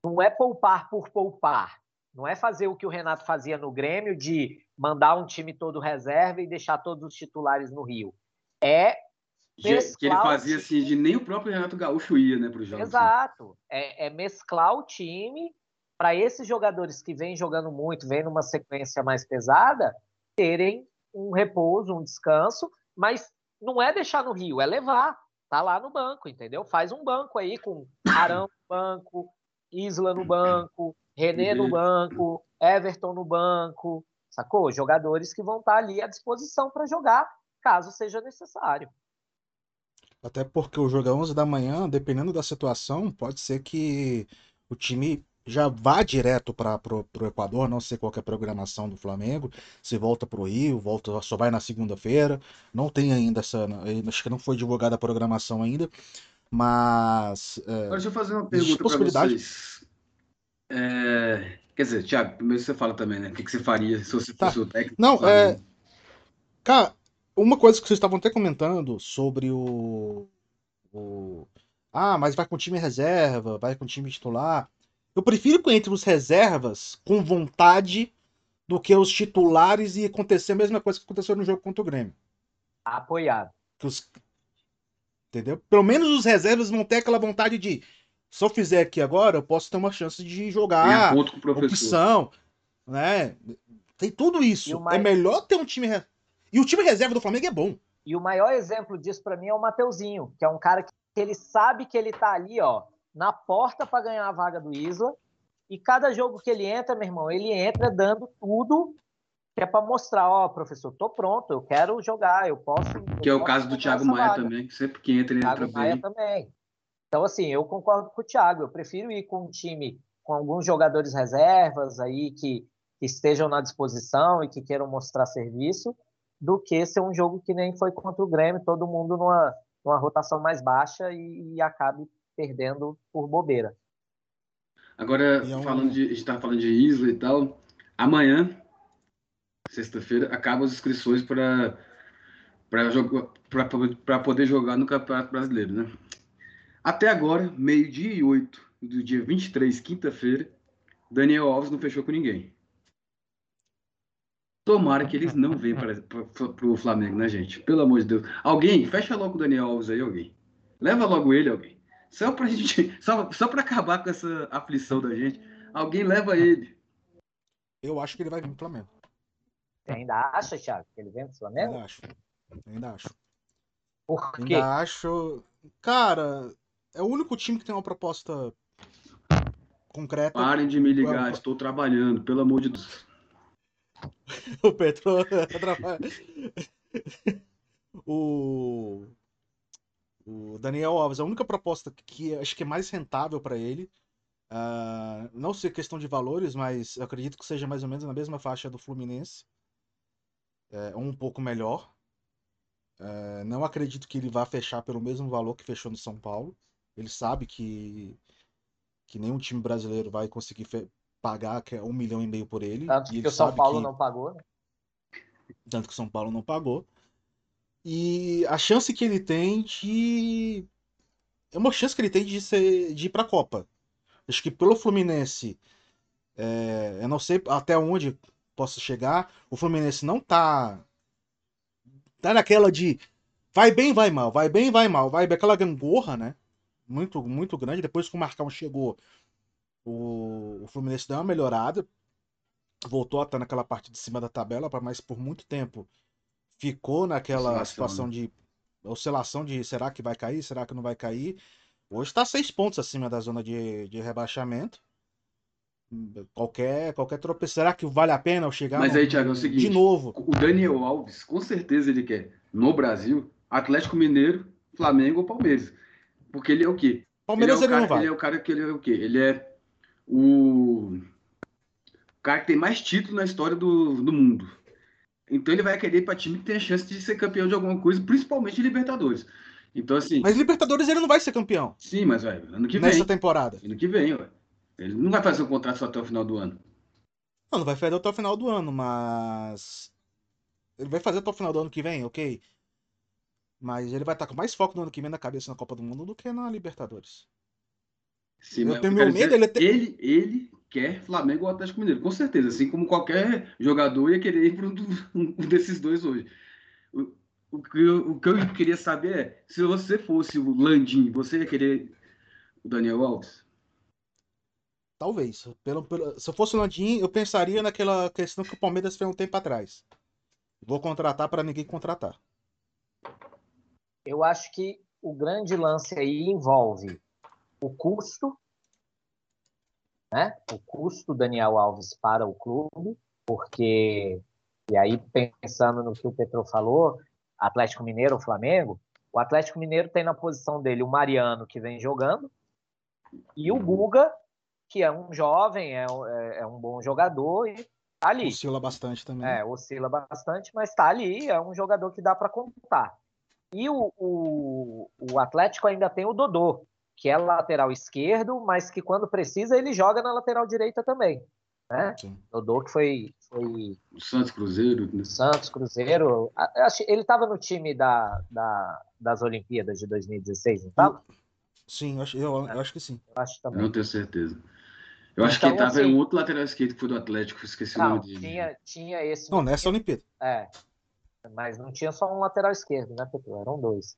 não é poupar por poupar. Não é fazer o que o Renato fazia no Grêmio, de mandar um time todo reserva e deixar todos os titulares no Rio. É
que ele fazia assim, de nem o próprio Renato Gaúcho ia, né, para os jogos.
Assim. Exato. É, é mesclar o time para esses jogadores que vêm jogando muito, vêm numa sequência mais pesada, terem um repouso, um descanso, mas não é deixar no Rio, é levar. Tá lá no banco, entendeu? Faz um banco aí com Arão no banco, Isla no banco, René no banco, Everton no banco, sacou? Jogadores que vão estar tá ali à disposição para jogar, caso seja necessário.
Até porque o jogo é 11 da manhã, dependendo da situação, pode ser que o time já vá direto para o Equador, não sei qual é a programação do Flamengo, se volta para o Rio, volta, só vai na segunda-feira, não tem ainda essa, acho que não foi divulgada a programação ainda, mas...
É, Agora deixa eu fazer uma pergunta para vocês. É, quer dizer, Thiago, primeiro você fala também, né, o que, que você faria se você tá. fosse o técnico?
Não, é... Cara, uma coisa que vocês estavam até comentando sobre o, o. Ah, mas vai com time reserva, vai com time titular. Eu prefiro que entre os reservas com vontade do que os titulares e acontecer a mesma coisa que aconteceu no jogo contra o Grêmio.
Apoiado.
Os... Entendeu? Pelo menos os reservas vão ter aquela vontade de. Se eu fizer aqui agora, eu posso ter uma chance de jogar. opção. Né? Tem tudo isso. Mais... É melhor ter um time. E o time reserva do Flamengo é bom.
E o maior exemplo disso para mim é o Mateuzinho, que é um cara que ele sabe que ele tá ali, ó, na porta para ganhar a vaga do Isla. E cada jogo que ele entra, meu irmão, ele entra dando tudo que é para mostrar, ó, professor, tô pronto, eu quero jogar, eu posso.
Que
eu
é o caso do Thiago Maia vaga. também, que sempre que entra ele Thiago entra
Maia bem. também. Então, assim, eu concordo com o Thiago, eu prefiro ir com um time com alguns jogadores reservas aí que, que estejam na disposição e que queiram mostrar serviço, do que ser um jogo que nem foi contra o Grêmio, todo mundo numa, numa rotação mais baixa e, e acabe perdendo por bobeira.
Agora, é falando de, a gente estava falando de Isla e tal, amanhã, sexta-feira, acabam as inscrições para para poder jogar no Campeonato Brasileiro, né? Até agora, meio-dia e oito do dia 23, quinta-feira, Daniel Alves não fechou com ninguém. Tomara que eles não venham para o Flamengo, né, gente? Pelo amor de Deus. Alguém, fecha logo o Daniel Alves aí, alguém. Leva logo ele, alguém. Só pra gente. Só, só pra acabar com essa aflição da gente. Alguém leva ele.
Eu acho que ele vai vir pro Flamengo.
Você ainda acha, Thiago, que ele vem pro Flamengo?
Ainda acho. Ainda acho.
Por quê?
Ainda acho. Cara, é o único time que tem uma proposta concreta.
Parem de me ligar, estou trabalhando, pelo amor de Deus.
o Petro o, o Daniel Alves, a única proposta que acho que é mais rentável para ele, uh, não sei questão de valores, mas acredito que seja mais ou menos na mesma faixa do Fluminense, é, um pouco melhor. Uh, não acredito que ele vá fechar pelo mesmo valor que fechou no São Paulo. Ele sabe que que nenhum time brasileiro vai conseguir pagar que é um milhão e meio por ele.
Tanto que o São Paulo que... não pagou, né?
Tanto que o São Paulo não pagou. E a chance que ele tem de. É uma chance que ele tem de, ser... de ir pra Copa. Acho que pelo Fluminense. É... Eu não sei até onde possa chegar. O Fluminense não tá. Tá naquela de. Vai bem, vai mal, vai bem, vai mal, vai aquela gangorra, né? Muito, muito grande. Depois que o Marcão chegou, o, o Fluminense deu uma melhorada. Voltou a estar naquela parte de cima da tabela, mas por muito tempo ficou naquela oscilação, situação né? de oscilação de será que vai cair, será que não vai cair. Hoje está seis pontos acima da zona de, de rebaixamento. Qualquer, qualquer tropeço. Será que vale a pena eu chegar
Mas no, aí, Thiago, é o seguinte:
de novo?
O Daniel Alves, com certeza ele quer, no Brasil, Atlético Mineiro, Flamengo ou Palmeiras. Porque ele é o quê?
Palmeiras
ele, é
ele cara,
não vai. Ele é o cara que ele é o quê? Ele é o, o cara que tem mais títulos na história do, do mundo. Então ele vai querer ir para time que tem a chance de ser campeão de alguma coisa, principalmente de Libertadores. Então, assim.
Mas Libertadores ele não vai ser campeão.
Sim, mas, velho, ano que vem.
Nessa temporada.
Ano que vem, ué. Ele não vai fazer um contrato só até o final do ano.
Não, não vai fazer até o final do ano, mas. Ele vai fazer até o final do ano que vem, ok. Mas ele vai estar com mais foco no ano que vem na cabeça na Copa do Mundo do que na Libertadores.
Sim, eu tenho meu medo. Dizer, ele, tem... ele, ele quer Flamengo ou Atlético Mineiro, com certeza. Assim como qualquer jogador ia querer ir para um, um, desses dois hoje. O, o, que eu, o que eu queria saber é: se você fosse o Landim, você ia querer o Daniel Alves?
Talvez. Pelo, pelo, se eu fosse o Landim, eu pensaria naquela questão que o Palmeiras fez um tempo atrás. Vou contratar para ninguém contratar.
Eu acho que o grande lance aí envolve o custo, né? O custo Daniel Alves para o clube, porque e aí pensando no que o Petro falou, Atlético Mineiro ou Flamengo, o Atlético Mineiro tem na posição dele o Mariano que vem jogando e o Guga que é um jovem, é, é, é um bom jogador e tá ali.
Oscila bastante também.
É, oscila bastante, mas está ali, é um jogador que dá para contar. E o, o, o Atlético ainda tem o Dodô, que é lateral esquerdo, mas que quando precisa ele joga na lateral direita também. Né? Dodô que foi, foi.
O Santos Cruzeiro. Né?
Santos Cruzeiro. Ele estava no time da, da, das Olimpíadas de 2016, não estava?
Sim, eu acho, eu, eu acho que sim.
Eu acho também. Não tenho certeza. Eu acho então, que ele estava assim, em outro lateral esquerdo que foi do Atlético, esqueci não, o nome dele.
Tinha, tinha esse.
Não, nessa Olimpíada.
É. Mas não tinha só um lateral esquerdo, né, Petro? Eram dois.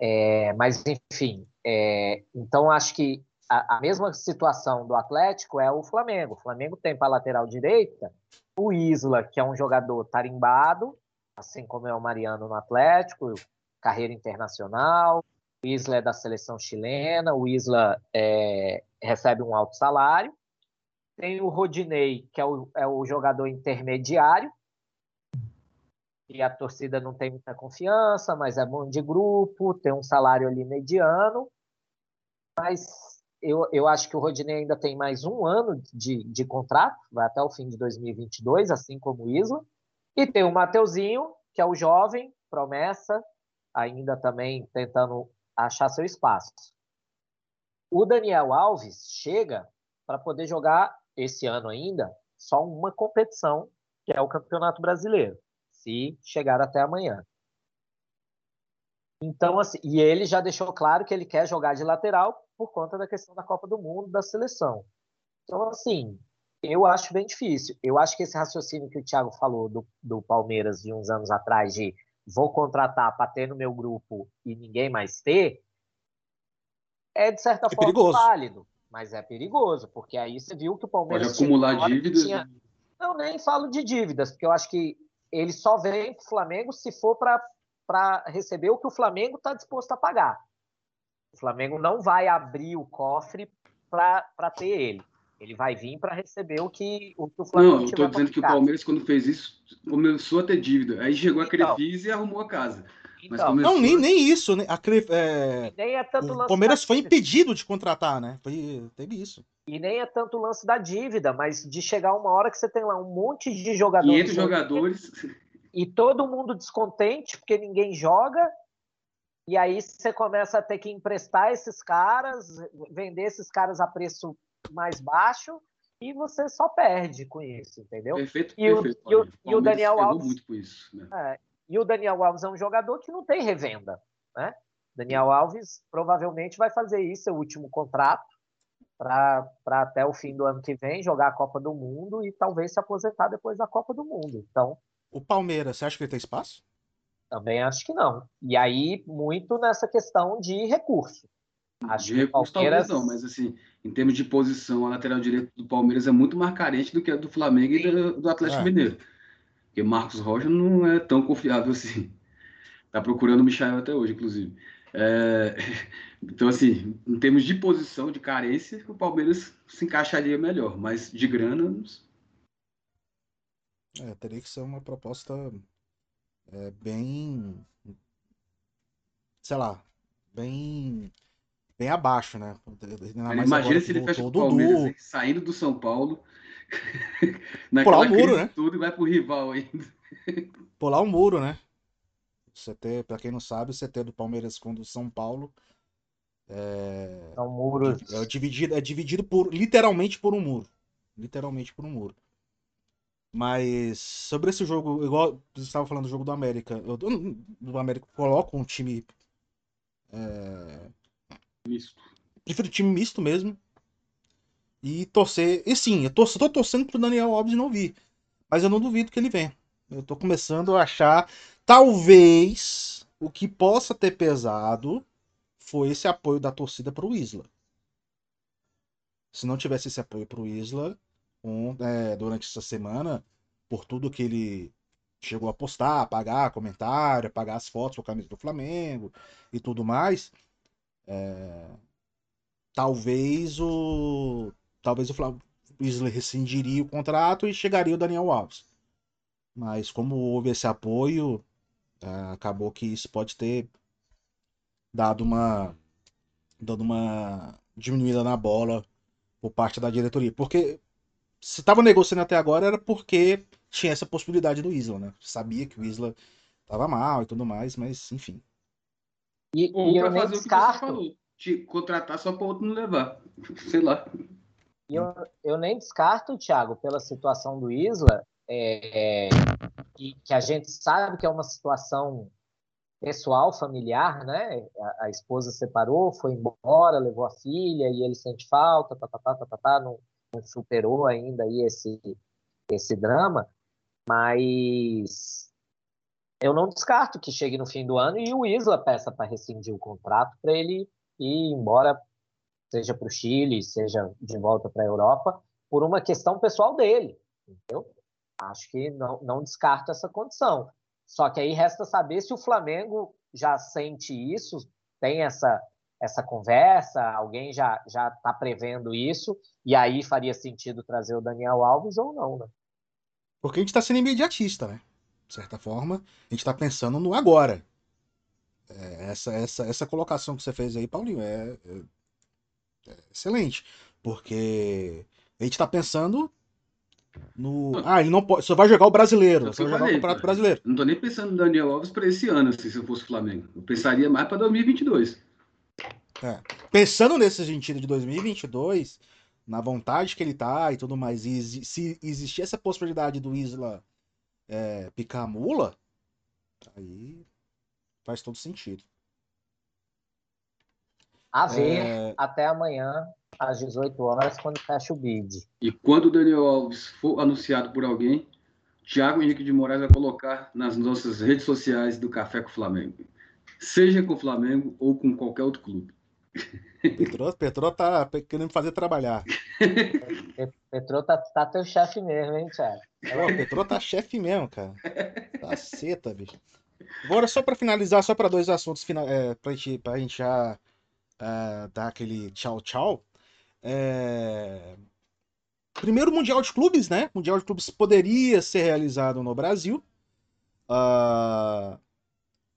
É, mas, enfim, é, então acho que a, a, mesma situação do Atlético é o Flamengo. O Flamengo tem para lateral direita o Isla, que é um jogador tarimbado, assim como é o Mariano no Atlético, carreira internacional. O Isla é da seleção chilena, o Isla é, recebe um alto salário. Tem o Rodinei, que é o, é o jogador intermediário, e a torcida não tem muita confiança, mas é bom de grupo, tem um salário ali mediano. Mas eu, eu acho que o Rodinei ainda tem mais um ano de, de contrato, vai até o fim de 2022, assim como o Isla. E tem o Mateuzinho, que é o jovem, promessa, ainda também tentando achar seu espaço. O Daniel Alves chega para poder jogar esse ano ainda só uma competição, que é o Campeonato Brasileiro se chegar até amanhã. Então, assim, e ele já deixou claro que ele quer jogar de lateral por conta da questão da Copa do Mundo, da seleção. Então, assim, eu acho bem difícil. Eu acho que esse raciocínio que o Thiago falou do, do Palmeiras de uns anos atrás, de vou contratar para ter no meu grupo e ninguém mais ter, é de certa é forma perigoso. válido. Mas é perigoso, porque aí você viu que o Palmeiras.
Pode acumular dívidas. Tinha...
Né? Não, nem falo de dívidas, porque eu acho que ele só vem para o Flamengo se for para receber o que o Flamengo está disposto a pagar. O Flamengo não vai abrir o cofre para ter ele. Ele vai vir para receber o que, o que o Flamengo
Não, eu estou dizendo que o Palmeiras, quando fez isso, começou a ter dívida. Aí chegou a então, Crefis e arrumou a casa.
Então, começou... Não, nem, nem isso. Né? A Cref, é... Nem é tanto o Palmeiras foi impedido de contratar, né? Foi, teve isso.
E nem é tanto o lance da dívida, mas de chegar uma hora que você tem lá um monte de jogadores.
500 jogadores.
E todo mundo descontente, porque ninguém joga. E aí você começa a ter que emprestar esses caras, vender esses caras a preço mais baixo e você só perde com isso, entendeu?
Perfeito,
e,
perfeito,
o, e, o, e o Daniel Alves
muito com isso, né?
é, e o Daniel Alves é um jogador que não tem revenda, né? Daniel Alves provavelmente vai fazer isso, seu último contrato, para até o fim do ano que vem jogar a Copa do Mundo e talvez se aposentar depois da Copa do Mundo. Então,
o Palmeiras, você acha que ele tem espaço?
Também acho que não. E aí, muito nessa questão de recurso.
Acho de recurso Palmeiras... talvez não, mas assim, em termos de posição, a lateral direita do Palmeiras é muito mais carente do que a do Flamengo Sim. e do, do Atlético é. Mineiro. Porque Marcos Rocha não é tão confiável assim. Tá procurando o Michael até hoje, inclusive. É... Então, assim, em termos de posição, de carência, o Palmeiras se encaixaria melhor, mas de grana.
É, teria que ser uma proposta é, bem. Sei lá, bem. Bem abaixo, né?
Imagina se ele fecha o Palmeiras saindo do São Paulo.
Pular o muro, né?
Tudo e vai pro rival ainda.
Pular o muro, né? CT, para quem não sabe, o CT do Palmeiras com o do São Paulo é,
é um muro.
É dividido, é dividido por literalmente por um muro. Literalmente por um muro. Mas sobre esse jogo, igual você estava falando do jogo do América, eu, do América coloco um time é,
misto.
Prefiro time misto mesmo. E torcer. E sim, eu tô, tô torcendo pro Daniel Alves não vir. Mas eu não duvido que ele venha. Eu tô começando a achar Talvez o que possa ter pesado foi esse apoio da torcida para o Isla. Se não tivesse esse apoio para o Isla, um, é, durante essa semana, por tudo que ele chegou a postar, apagar comentário, apagar as fotos com a camisa do Flamengo e tudo mais, é, talvez o talvez o, Isla rescindiria o contrato e chegaria o Daniel Alves. Mas como houve esse apoio, acabou que isso pode ter dado uma dando uma diminuída na bola por parte da diretoria. Porque se estava negociando até agora era porque tinha essa possibilidade do Isla, né? Sabia que o Isla estava mal e tudo mais, mas enfim.
E, Ou e eu nem descarto. Falou,
te contratar só para outro não levar. Sei lá.
E eu, eu nem descarto, Thiago, pela situação do Isla, é, que, a gente sabe que é uma situação pessoal, familiar, né? A, a, esposa separou, foi embora, levou a filha e ele sente falta, tá, tá, tá, tá, tá, tá não, não superou ainda aí esse, esse drama, mas eu não descarto que chegue no fim do ano e o Isla peça para rescindir o contrato para ele ir embora, seja para o Chile, seja de volta para a Europa, por uma questão pessoal dele, entendeu? Acho que não, não descarto essa condição. Só que aí resta saber se o Flamengo já sente isso, tem essa, essa conversa, alguém já já está prevendo isso, e aí faria sentido trazer o Daniel Alves ou não, né?
Porque a gente está sendo imediatista, né? De certa forma, a gente está pensando no agora. É, essa, essa, essa colocação que você fez aí, Paulinho, é, é, é excelente. Porque a gente está pensando no... Ah, ele não pode. Só vai jogar o brasileiro. Só vai jogar o Campeonato Brasileiro.
Não tô nem pensando no Daniel Alves para esse ano, assim, se eu fosse o Flamengo. Eu pensaria mais para 2022.
É. Pensando nesse sentido de 2022, na vontade que ele tá e tudo mais, e se existir essa possibilidade do Isla é, picar a mula, aí faz todo sentido.
A ver, é... até amanhã às 18 horas, quando fecha o bid.
E quando o Daniel Alves for anunciado por alguém, Thiago Henrique de Moraes vai colocar nas nossas redes sociais do Café com o Flamengo. Seja com o Flamengo ou com qualquer outro clube.
Petrô, Petrô tá querendo me fazer trabalhar.
Petrô tá, tá teu chefe mesmo, hein, Thiago?
Pô, Petrô tá chefe mesmo, cara. Caceta, bicho. Agora, só para finalizar, só para dois assuntos, é, pra, gente, pra gente já uh, dar aquele tchau, tchau. É... Primeiro Mundial de Clubes, né? Mundial de Clubes poderia ser realizado no Brasil. Uh...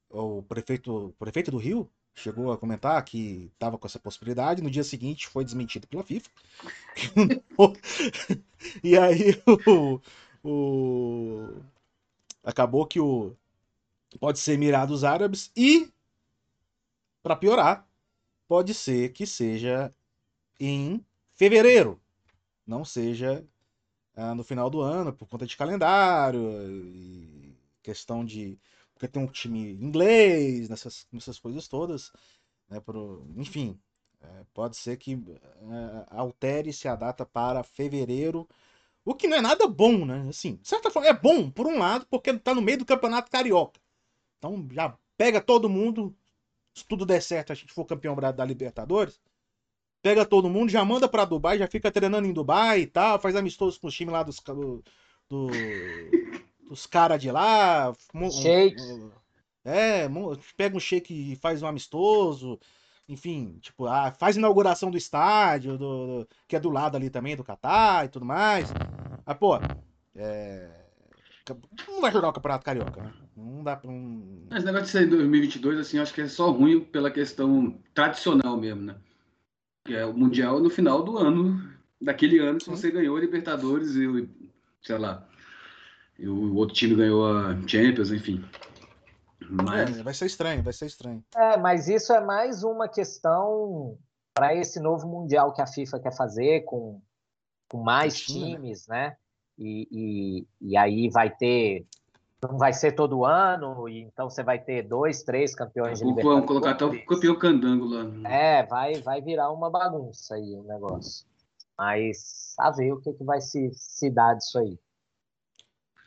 O prefeito, o prefeito do Rio chegou a comentar que estava com essa possibilidade. No dia seguinte foi desmentido pela FIFA. e aí o, o, acabou que o pode ser Emirados Árabes e para piorar, pode ser que seja em fevereiro, não seja ah, no final do ano, por conta de calendário e questão de. Porque tem um time inglês, nessas, nessas coisas todas. Né, pro, enfim, é, pode ser que é, altere-se a data para fevereiro. O que não é nada bom, né? Assim, de certa forma, é bom, por um lado, porque tá no meio do campeonato carioca. Então já pega todo mundo. Se tudo der certo, a gente for campeão da Libertadores pega todo mundo, já manda para Dubai, já fica treinando em Dubai e tal, faz amistoso com os times lá dos, do, do dos caras de lá.
Shake.
É, pega um shake e faz um amistoso. Enfim, tipo, ah, faz inauguração do estádio, do, do, que é do lado ali também, do Catar e tudo mais. Mas, pô, é, não vai jogar o Campeonato Carioca, né? Não dá pra um.
Esse negócio de ser em 2022, assim, acho que é só ruim pela questão tradicional mesmo, né? Que é o Mundial no final do ano, daquele ano, se você ganhou a Libertadores e, sei lá, e o outro time ganhou a Champions, enfim.
Mas... É, vai ser estranho, vai ser estranho.
É, mas isso é mais uma questão para esse novo Mundial que a FIFA quer fazer com, com mais times, né? E, e, e aí vai ter não vai ser todo ano, e então você vai ter dois, três campeões de Libertadores.
Vamos colocar até o campeão candango lá.
É, vai, vai virar uma bagunça aí o negócio. Mas a ver o que, que vai se, se dar disso aí.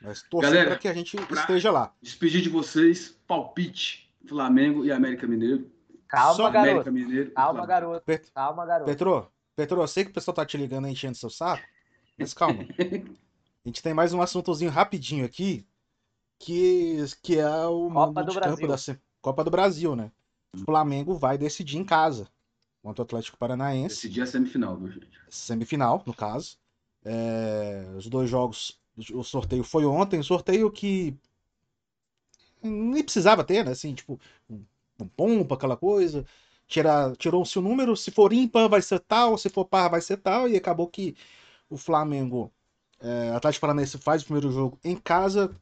Mas torcer para que a gente esteja lá.
Despedir de vocês, palpite, Flamengo e América Mineiro.
Calma, Só garoto. América Mineiro calma, garoto. Pet... Calma, garoto.
Petro, Petro, eu sei que o pessoal tá te ligando enchendo seu saco, mas calma. a gente tem mais um assuntozinho rapidinho aqui que, que é o
Copa do Brasil.
da Copa do Brasil, né? O Flamengo vai decidir em casa contra o Atlético Paranaense.
Decidir a semifinal, viu, gente?
Semifinal, no caso. É, os dois jogos, o sorteio foi ontem, sorteio que nem precisava ter, né? Assim, tipo, um, um pompa, aquela coisa. Tirou-se o número, se for ímpar vai ser tal, se for par vai ser tal, e acabou que o Flamengo, é, Atlético Paranaense faz o primeiro jogo em casa,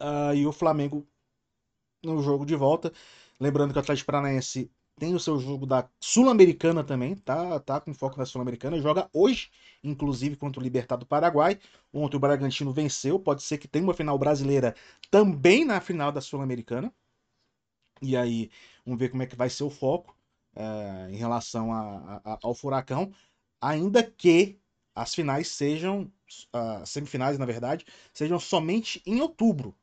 Uh, e o Flamengo no jogo de volta. Lembrando que o Atlético Paranaense tem o seu jogo da Sul-Americana também, tá, tá com foco na Sul-Americana, joga hoje, inclusive contra o Libertad do Paraguai. Ontem o Bragantino venceu, pode ser que tenha uma final brasileira também na final da Sul-Americana. E aí, vamos ver como é que vai ser o foco uh, em relação a, a, ao Furacão, ainda que as finais sejam, uh, semifinais na verdade, sejam somente em outubro.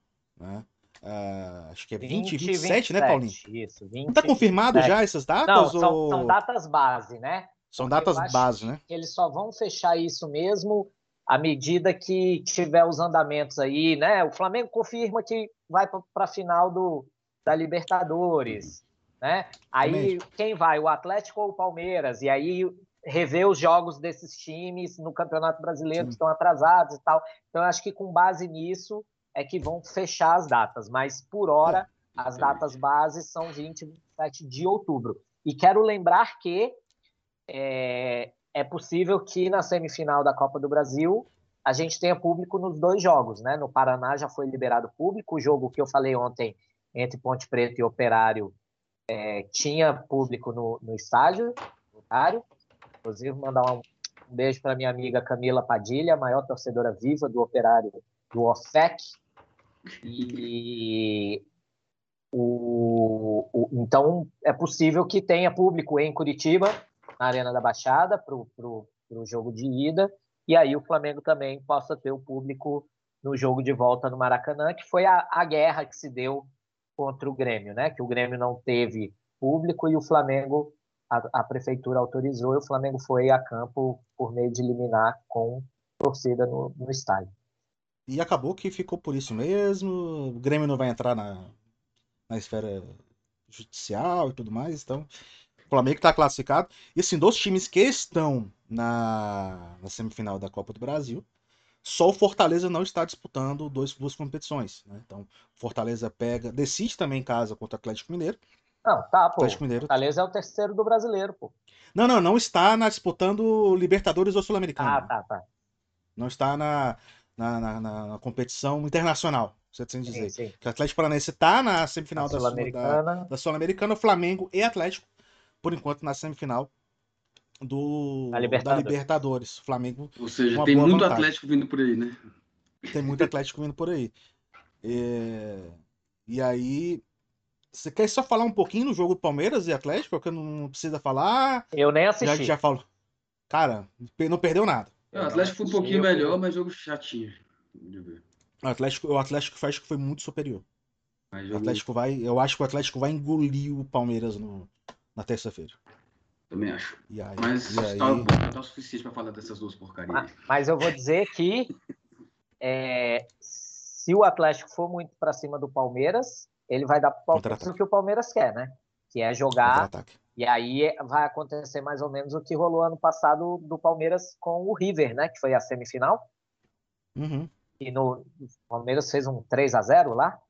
Né? Uh, acho que é 20 e 27, 27, né, Paulinho?
Isso, 20
Não tá confirmado 27. já essas datas?
Não, são, ou... são datas base, né?
São datas base, né?
Eles só vão fechar isso mesmo à medida que tiver os andamentos aí, né? O Flamengo confirma que vai para a final do, da Libertadores, né? Aí quem vai? O Atlético ou o Palmeiras? E aí rever os jogos desses times no Campeonato Brasileiro Sim. que estão atrasados e tal. Então, acho que com base nisso é que vão fechar as datas, mas por hora é, as datas bases são 20 e 27 de outubro. E quero lembrar que é, é possível que na semifinal da Copa do Brasil a gente tenha público nos dois jogos, né? No Paraná já foi liberado público, o jogo que eu falei ontem entre Ponte Preta e Operário é, tinha público no, no estádio, Operário. Inclusive, mandar um, um beijo para minha amiga Camila Padilha, maior torcedora viva do Operário do OFEC, e o, o, então é possível que tenha público em Curitiba, na Arena da Baixada, para o jogo de ida, e aí o Flamengo também possa ter o público no jogo de volta no Maracanã, que foi a, a guerra que se deu contra o Grêmio, né? Que o Grêmio não teve público e o Flamengo, a, a prefeitura autorizou, e o Flamengo foi a campo por meio de liminar com torcida no, no estádio.
E acabou que ficou por isso mesmo. O Grêmio não vai entrar na, na esfera judicial e tudo mais. Então, o Flamengo está classificado. E assim, dos times que estão na, na semifinal da Copa do Brasil, só o Fortaleza não está disputando dois, duas competições. Né? Então, Fortaleza pega, decide também em casa contra o Atlético Mineiro.
Não, tá, pô. Atlético Mineiro. Fortaleza é o terceiro do brasileiro, pô.
Não, não, não está na, disputando Libertadores ou Sul-Americano.
Ah, tá, tá.
Não está na, na, na, na competição internacional. Você tem que dizer.
Sim, sim.
Que o Atlético Paranaense tá na semifinal
Na
da Sul- da,
Sul-Americana.
da Sul-Americana, Flamengo e Atlético, por enquanto, na semifinal do,
Da
da
Libertadores.
Libertadores. Flamengo
Ou seja,
Uma
tem
boa
muito
vantagem.
Atlético vindo por aí, né?
tem muito Atlético vindo por aí. É, E aí. Você quer só falar um pouquinho do jogo do Palmeiras e Atlético? Que não precisa falar.
Eu nem
Já
assisti.
já falou. Cara, não perdeu nada.
É, o Atlético foi um pouquinho melhor, mas jogo chatinho.
O Atlético, o Atlético faz que foi muito superior.
Mas
O
jogo
Atlético vai, eu acho que o Atlético vai engolir o Palmeiras no, na terça-feira.
também acho.
E aí,
Mas
e aí-
tá bom, tá o suficiente pra falar dessas duas porcarias.
Ma- Mas eu vou dizer que é, se o Atlético for muito para cima do Palmeiras, ele vai dar para o Palmeiras o que o Palmeiras quer, né? Que é jogar. E aí é- vai acontecer mais ou menos o que rolou ano passado do Palmeiras com o River, né? Que foi a semifinal.
Uhum.
E no o Palmeiras fez um 3 a 0 lá.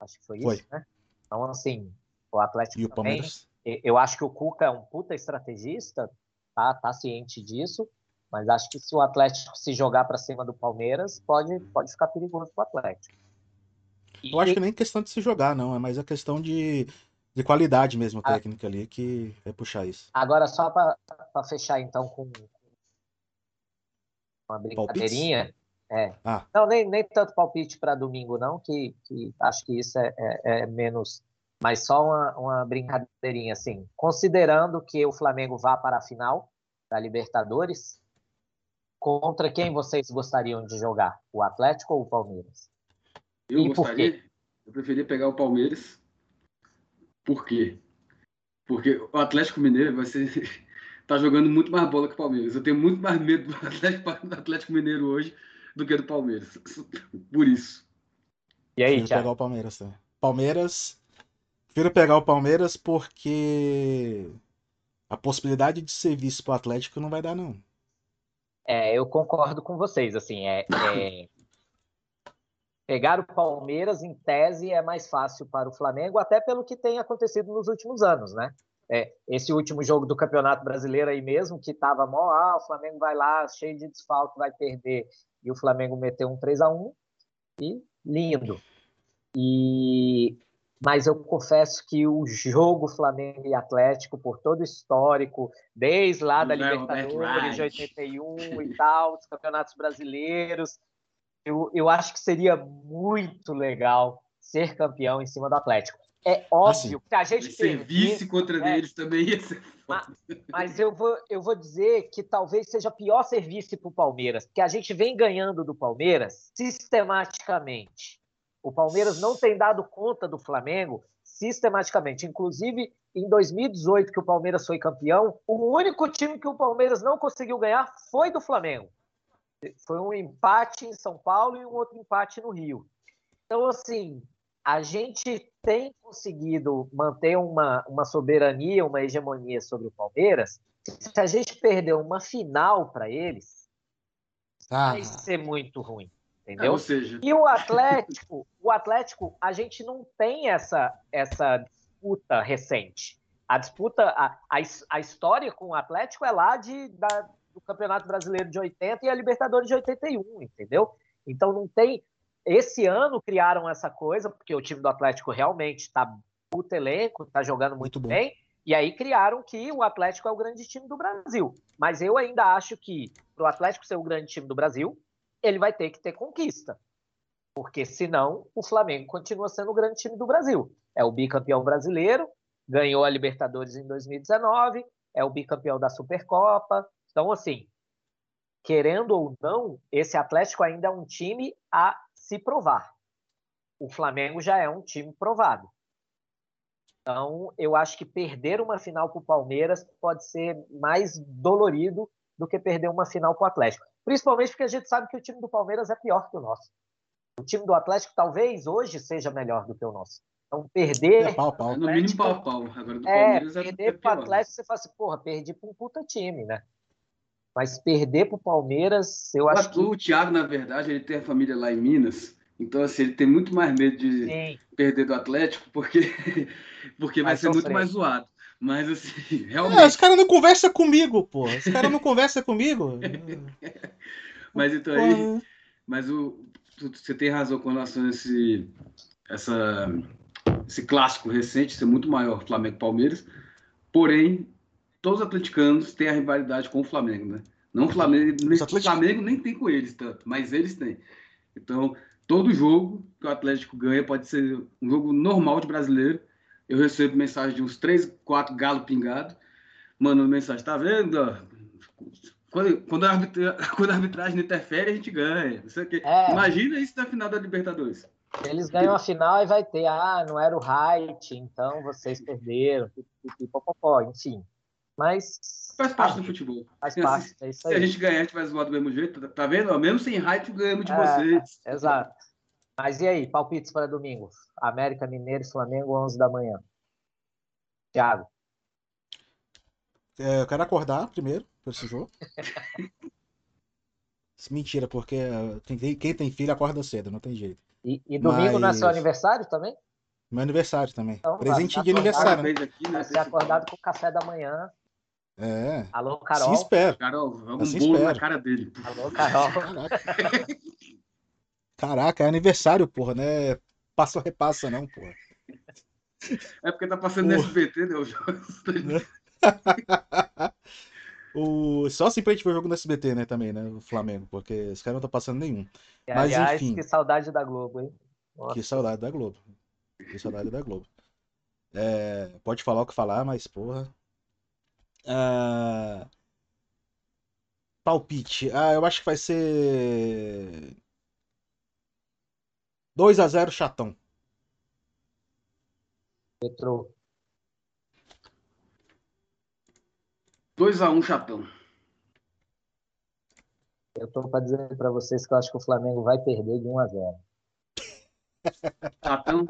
Acho que foi isso,
Foi.
né? Então, assim, o Atlético
E o
também.
Palmeiras?
E- Eu acho que o Cuca é um puta estrategista, tá, tá ciente disso, mas acho que se o Atlético se jogar para cima do Palmeiras, pode, pode ficar perigoso pro Atlético.
Eu acho que nem questão de se jogar, não. É mais a questão de, de qualidade mesmo
Ah.
técnica ali que vai puxar isso.
Agora, só para fechar então com uma brincadeirinha. É.
Ah.
Não, nem, nem tanto palpite para domingo, não, que, que acho que isso é, é- é menos. Mas só uma, uma brincadeirinha, assim. Considerando que o Flamengo vá para a final da Libertadores, contra quem vocês gostariam de jogar? O Atlético ou o Palmeiras?
Eu
E por
gostaria, eu preferia pegar o Palmeiras. Por quê? Porque o Atlético Mineiro vai ser. tá jogando muito mais bola que o Palmeiras. Eu tenho muito mais medo do Atlético, do Atlético Mineiro hoje do que do Palmeiras. Por isso.
E aí,
Prefiro pegar o Palmeiras também. Palmeiras. Prefiro pegar o Palmeiras porque a possibilidade de ser visto pro Atlético não vai dar, não.
É, eu concordo com vocês, assim, é, é- pegar o Palmeiras em tese é mais fácil para o Flamengo, até pelo que tem acontecido nos últimos anos, né? É, esse último jogo do Campeonato Brasileiro aí mesmo, que tava mó, ah, o Flamengo vai lá, cheio de desfalque, vai perder, e o Flamengo meteu um 3 a 1 e lindo. E mas eu confesso que o jogo Flamengo e Atlético, por todo o histórico, desde lá da
Não é,
Libertadores de
Wright.
81 e tal, os campeonatos brasileiros, eu, eu acho que seria muito legal ser campeão em cima do Atlético. É óbvio que a gente
Ser vice contra
é.
eles também ia ser foda.
mas eu vou, eu vou dizer que talvez seja pior ser vice para o Palmeiras, porque a gente vem ganhando do Palmeiras sistematicamente. O Palmeiras não tem dado conta do Flamengo sistematicamente. Inclusive, em 2018, que o Palmeiras foi campeão, o único time que o Palmeiras não conseguiu ganhar foi do Flamengo. Foi um empate em São Paulo e um outro empate no Rio. Então, assim, a gente tem conseguido manter uma, uma soberania, uma hegemonia sobre o Palmeiras. Se a gente perder uma final para eles,
Ah,
vai ser muito ruim,
É,
entendeu?
ou seja,
E o Atlético, o Atlético, a gente não tem essa, essa disputa recente. A disputa, a, a, a história com o Atlético é lá de, da- do Campeonato Brasileiro de 80 e a Libertadores de 81, entendeu? Então não tem. Esse ano criaram essa coisa, porque o time do Atlético realmente está puto elenco, está jogando muito,
Muito
bem, e aí criaram que o Atlético é o grande time do Brasil. Mas eu ainda acho que para o Atlético ser o grande time do Brasil, ele vai ter que ter conquista. Porque senão o Flamengo continua sendo o grande time do Brasil. É o bicampeão brasileiro, ganhou a Libertadores em 2019, é o bicampeão da Supercopa. Então, assim, querendo ou não, esse Atlético ainda é um time a se provar. O Flamengo já é um time provado. Então, eu acho que perder uma final para o Palmeiras pode ser mais dolorido do que perder uma final para o Atlético. Principalmente porque a gente sabe que o time do Palmeiras é pior que o nosso. O time do Atlético talvez hoje seja melhor do que o nosso. Então, perder.
é pau pau.
no mínimo pau pau. Agora do
É,
Palmeiras é, é
perder para o. Atlético, você fala assim, porra, perdi para um puta time, né? Mas perder para o Palmeiras, eu
O,
acho que.
o Thiago, na verdade, ele tem a família lá em Minas. Então, assim, ele tem muito mais medo de
Sim,
perder do Atlético, porque, porque vai,
Vai
ser muito
sofrer.
mais zoado. Mas, assim,
É,
realmente.
os caras não conversam comigo, pô. Os caras não conversam comigo.
Mas então aí, mas o, você tem razão com relação a esse, essa, esse clássico recente ser muito maior, Flamengo e Palmeiras. Porém, todos os atleticanos têm a rivalidade com o Flamengo, né? Não o Flamengo, nem, o Flamengo nem tem com eles tanto, mas eles têm. Então, todo jogo que o Atlético ganha pode ser um jogo normal de brasileiro. Eu recebo mensagem de uns três, quatro galos pingados, mandando mensagem, tá vendo? Quando, quando, a, arbitra, quando a arbitragem interfere, a gente ganha. É. Imagina isso na final da Libertadores.
Eles ganham a final e vai ter, ah, não era o right, então vocês perderam, enfim. Mas.
Faz parte do futebol.
Faz parte, é isso aí.
Se a gente ganhar, a gente vai zoar do mesmo jeito, tá, tá vendo? Mesmo sem hype, ganhamos de é, vocês.
Exato. Mas e aí, palpites para domingo? América Mineiro e Flamengo, 11 da manhã. Thiago.
É, eu quero acordar primeiro para esse jogo. Mentira, porque quem tem filho acorda cedo, não tem jeito.
E, e domingo Mas... não é seu aniversário também?
Meu aniversário também. Então, Presente de aniversário. Né?
Aqui, né? Vai ser acordado com o café da manhã.
É.
Alô, Carol.
Assim espero.
Carol, vamos assim um bolo espero. na cara dele.
Alô, Carol.
Caraca. Caraca, é aniversário, porra, né? Passa ou repassa, não, porra.
É porque tá passando porra. no SBT, né?
o... Só assim pra gente ver o jogo no SBT, né, também, né? O Flamengo, porque esse cara não tá passando nenhum.
E, Mas, aliás, enfim. que saudade da Globo, hein?
Nossa. Que saudade da Globo. Que saudade da Globo. É... Pode falar o que falar, mas, porra. Uh... Palpite. Ah, eu acho que vai ser. 2 a 0 chatão.
Petrou.
2 a 1 chatão.
Eu tô para dizer para vocês que eu acho que o Flamengo vai perder de 1 a 0.
Chatão.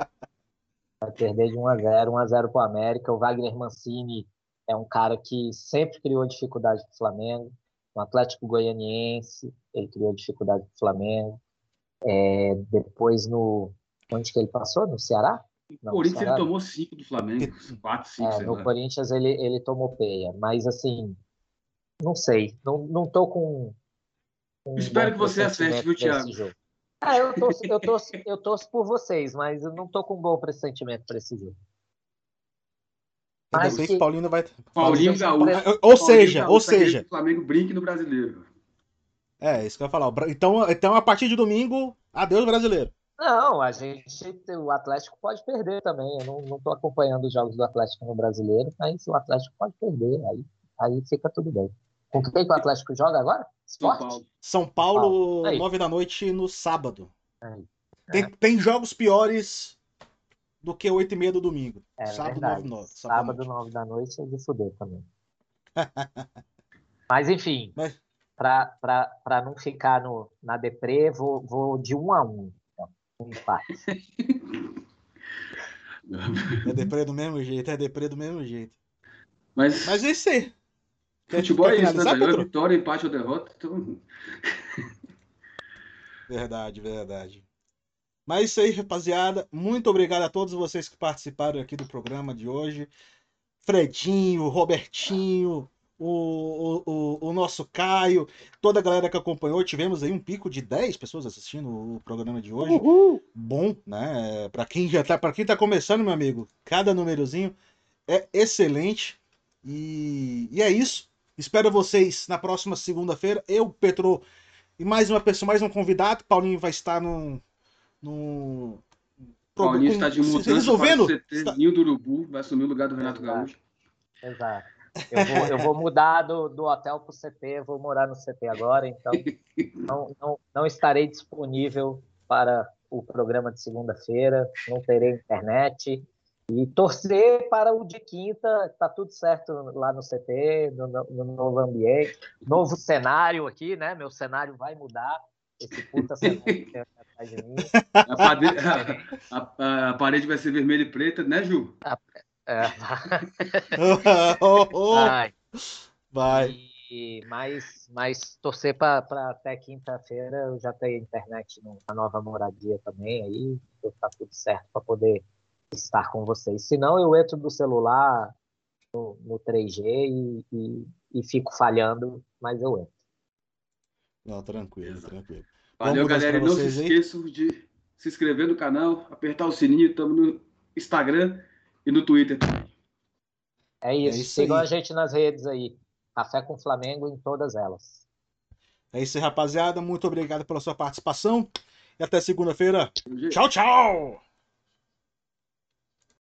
Vai perder de 1 a 0, 1 a 0 para o América. O Wagner Mancini é um cara que sempre criou dificuldade para o Flamengo. No Atlético Goianiense, ele criou dificuldade para o Flamengo. É, depois no. Onde que ele passou? No Ceará?
No Corinthians Ceará? ele tomou cinco do Flamengo, quatro, cinco.
É, no lá. Corinthians ele, ele tomou peia, mas assim, não sei, não, não tô com.
com Espero que você acerte, viu, Thiago?
Ah, eu torço, eu, torço, eu torço por vocês, mas eu não tô com um bom pressentimento para esse jogo.
Mas que... Paulino vai.
Paulinho Gaúcho.
Ou seja, Gaúcho, ou seja.
O Flamengo brinque no brasileiro.
É, isso que eu ia falar. Então, então a partir de domingo, adeus brasileiro.
Não, a gente, o Atlético pode perder também. Eu não estou acompanhando os jogos do Atlético no brasileiro, mas o Atlético pode perder. Aí, aí fica tudo bem. Com quem que o Atlético joga agora?
Esporte? São Paulo. São Paulo, Paulo. nove da noite no sábado. Tem, é. tem jogos piores do que oito e meia do domingo.
É, sábado, nove, nove, sábado, sábado nove da noite é de fuder também. Mas enfim, Mas para não ficar no, na deprê, vou, vou de um a um. Então, um empate.
É deprê do mesmo jeito, é deprê do mesmo jeito.
Mas,
Mas é isso aí.
Futebol é isso, né? Vitória, empate ou derrota. Então...
Verdade, verdade. Mas é isso aí, rapaziada. Muito obrigado a todos vocês que participaram aqui do programa de hoje. Fredinho, Robertinho, o, o, o, nosso Caio, toda a galera que acompanhou. Tivemos aí um pico de 10 pessoas assistindo o programa de hoje. Uhul. Bom, né? Para quem já tá, para quem tá começando, meu amigo, cada númerozinho é excelente. E, e é isso. Espero vocês na próxima segunda-feira. Eu, Petro, e mais uma pessoa, mais um convidado. Paulinho vai estar no. No...
Paulinho está de mudança
resolvendo.
Para o CT, está... Ninho do Urubu vai assumir o lugar do Renato
Exato.
Gaúcho.
Exato. Eu vou, eu vou mudar do, do hotel para o CT, vou morar no CT agora, então não, não, não estarei disponível para o programa de segunda-feira, não terei internet. E torcer para o de quinta, tá tudo certo lá no CT, no, no, novo ambiente, novo cenário aqui, né? Meu cenário vai mudar. Esse puta cenário atrás de mim.
A parede, a, a, a parede vai ser vermelha e preta, né, Ju?
A, é.
oh, oh. Vai. Vai.
E, mas, mas torcer para até quinta-feira eu já ter internet na nova moradia também, aí tá tudo certo para poder estar com vocês. Senão eu entro do celular no, no 3G e, e, e, fico falhando, mas eu entro.
Não, tranquilo, tranquilo.
Valeu, galera. E não se esqueçam de se inscrever no canal, apertar o sininho. Estamos no Instagram e no Twitter também.
É isso. É isso Sigam a gente nas redes aí. Café com Flamengo em todas elas.
É isso aí, rapaziada. Muito obrigado pela sua participação. E até segunda-feira. Tchau, tchau!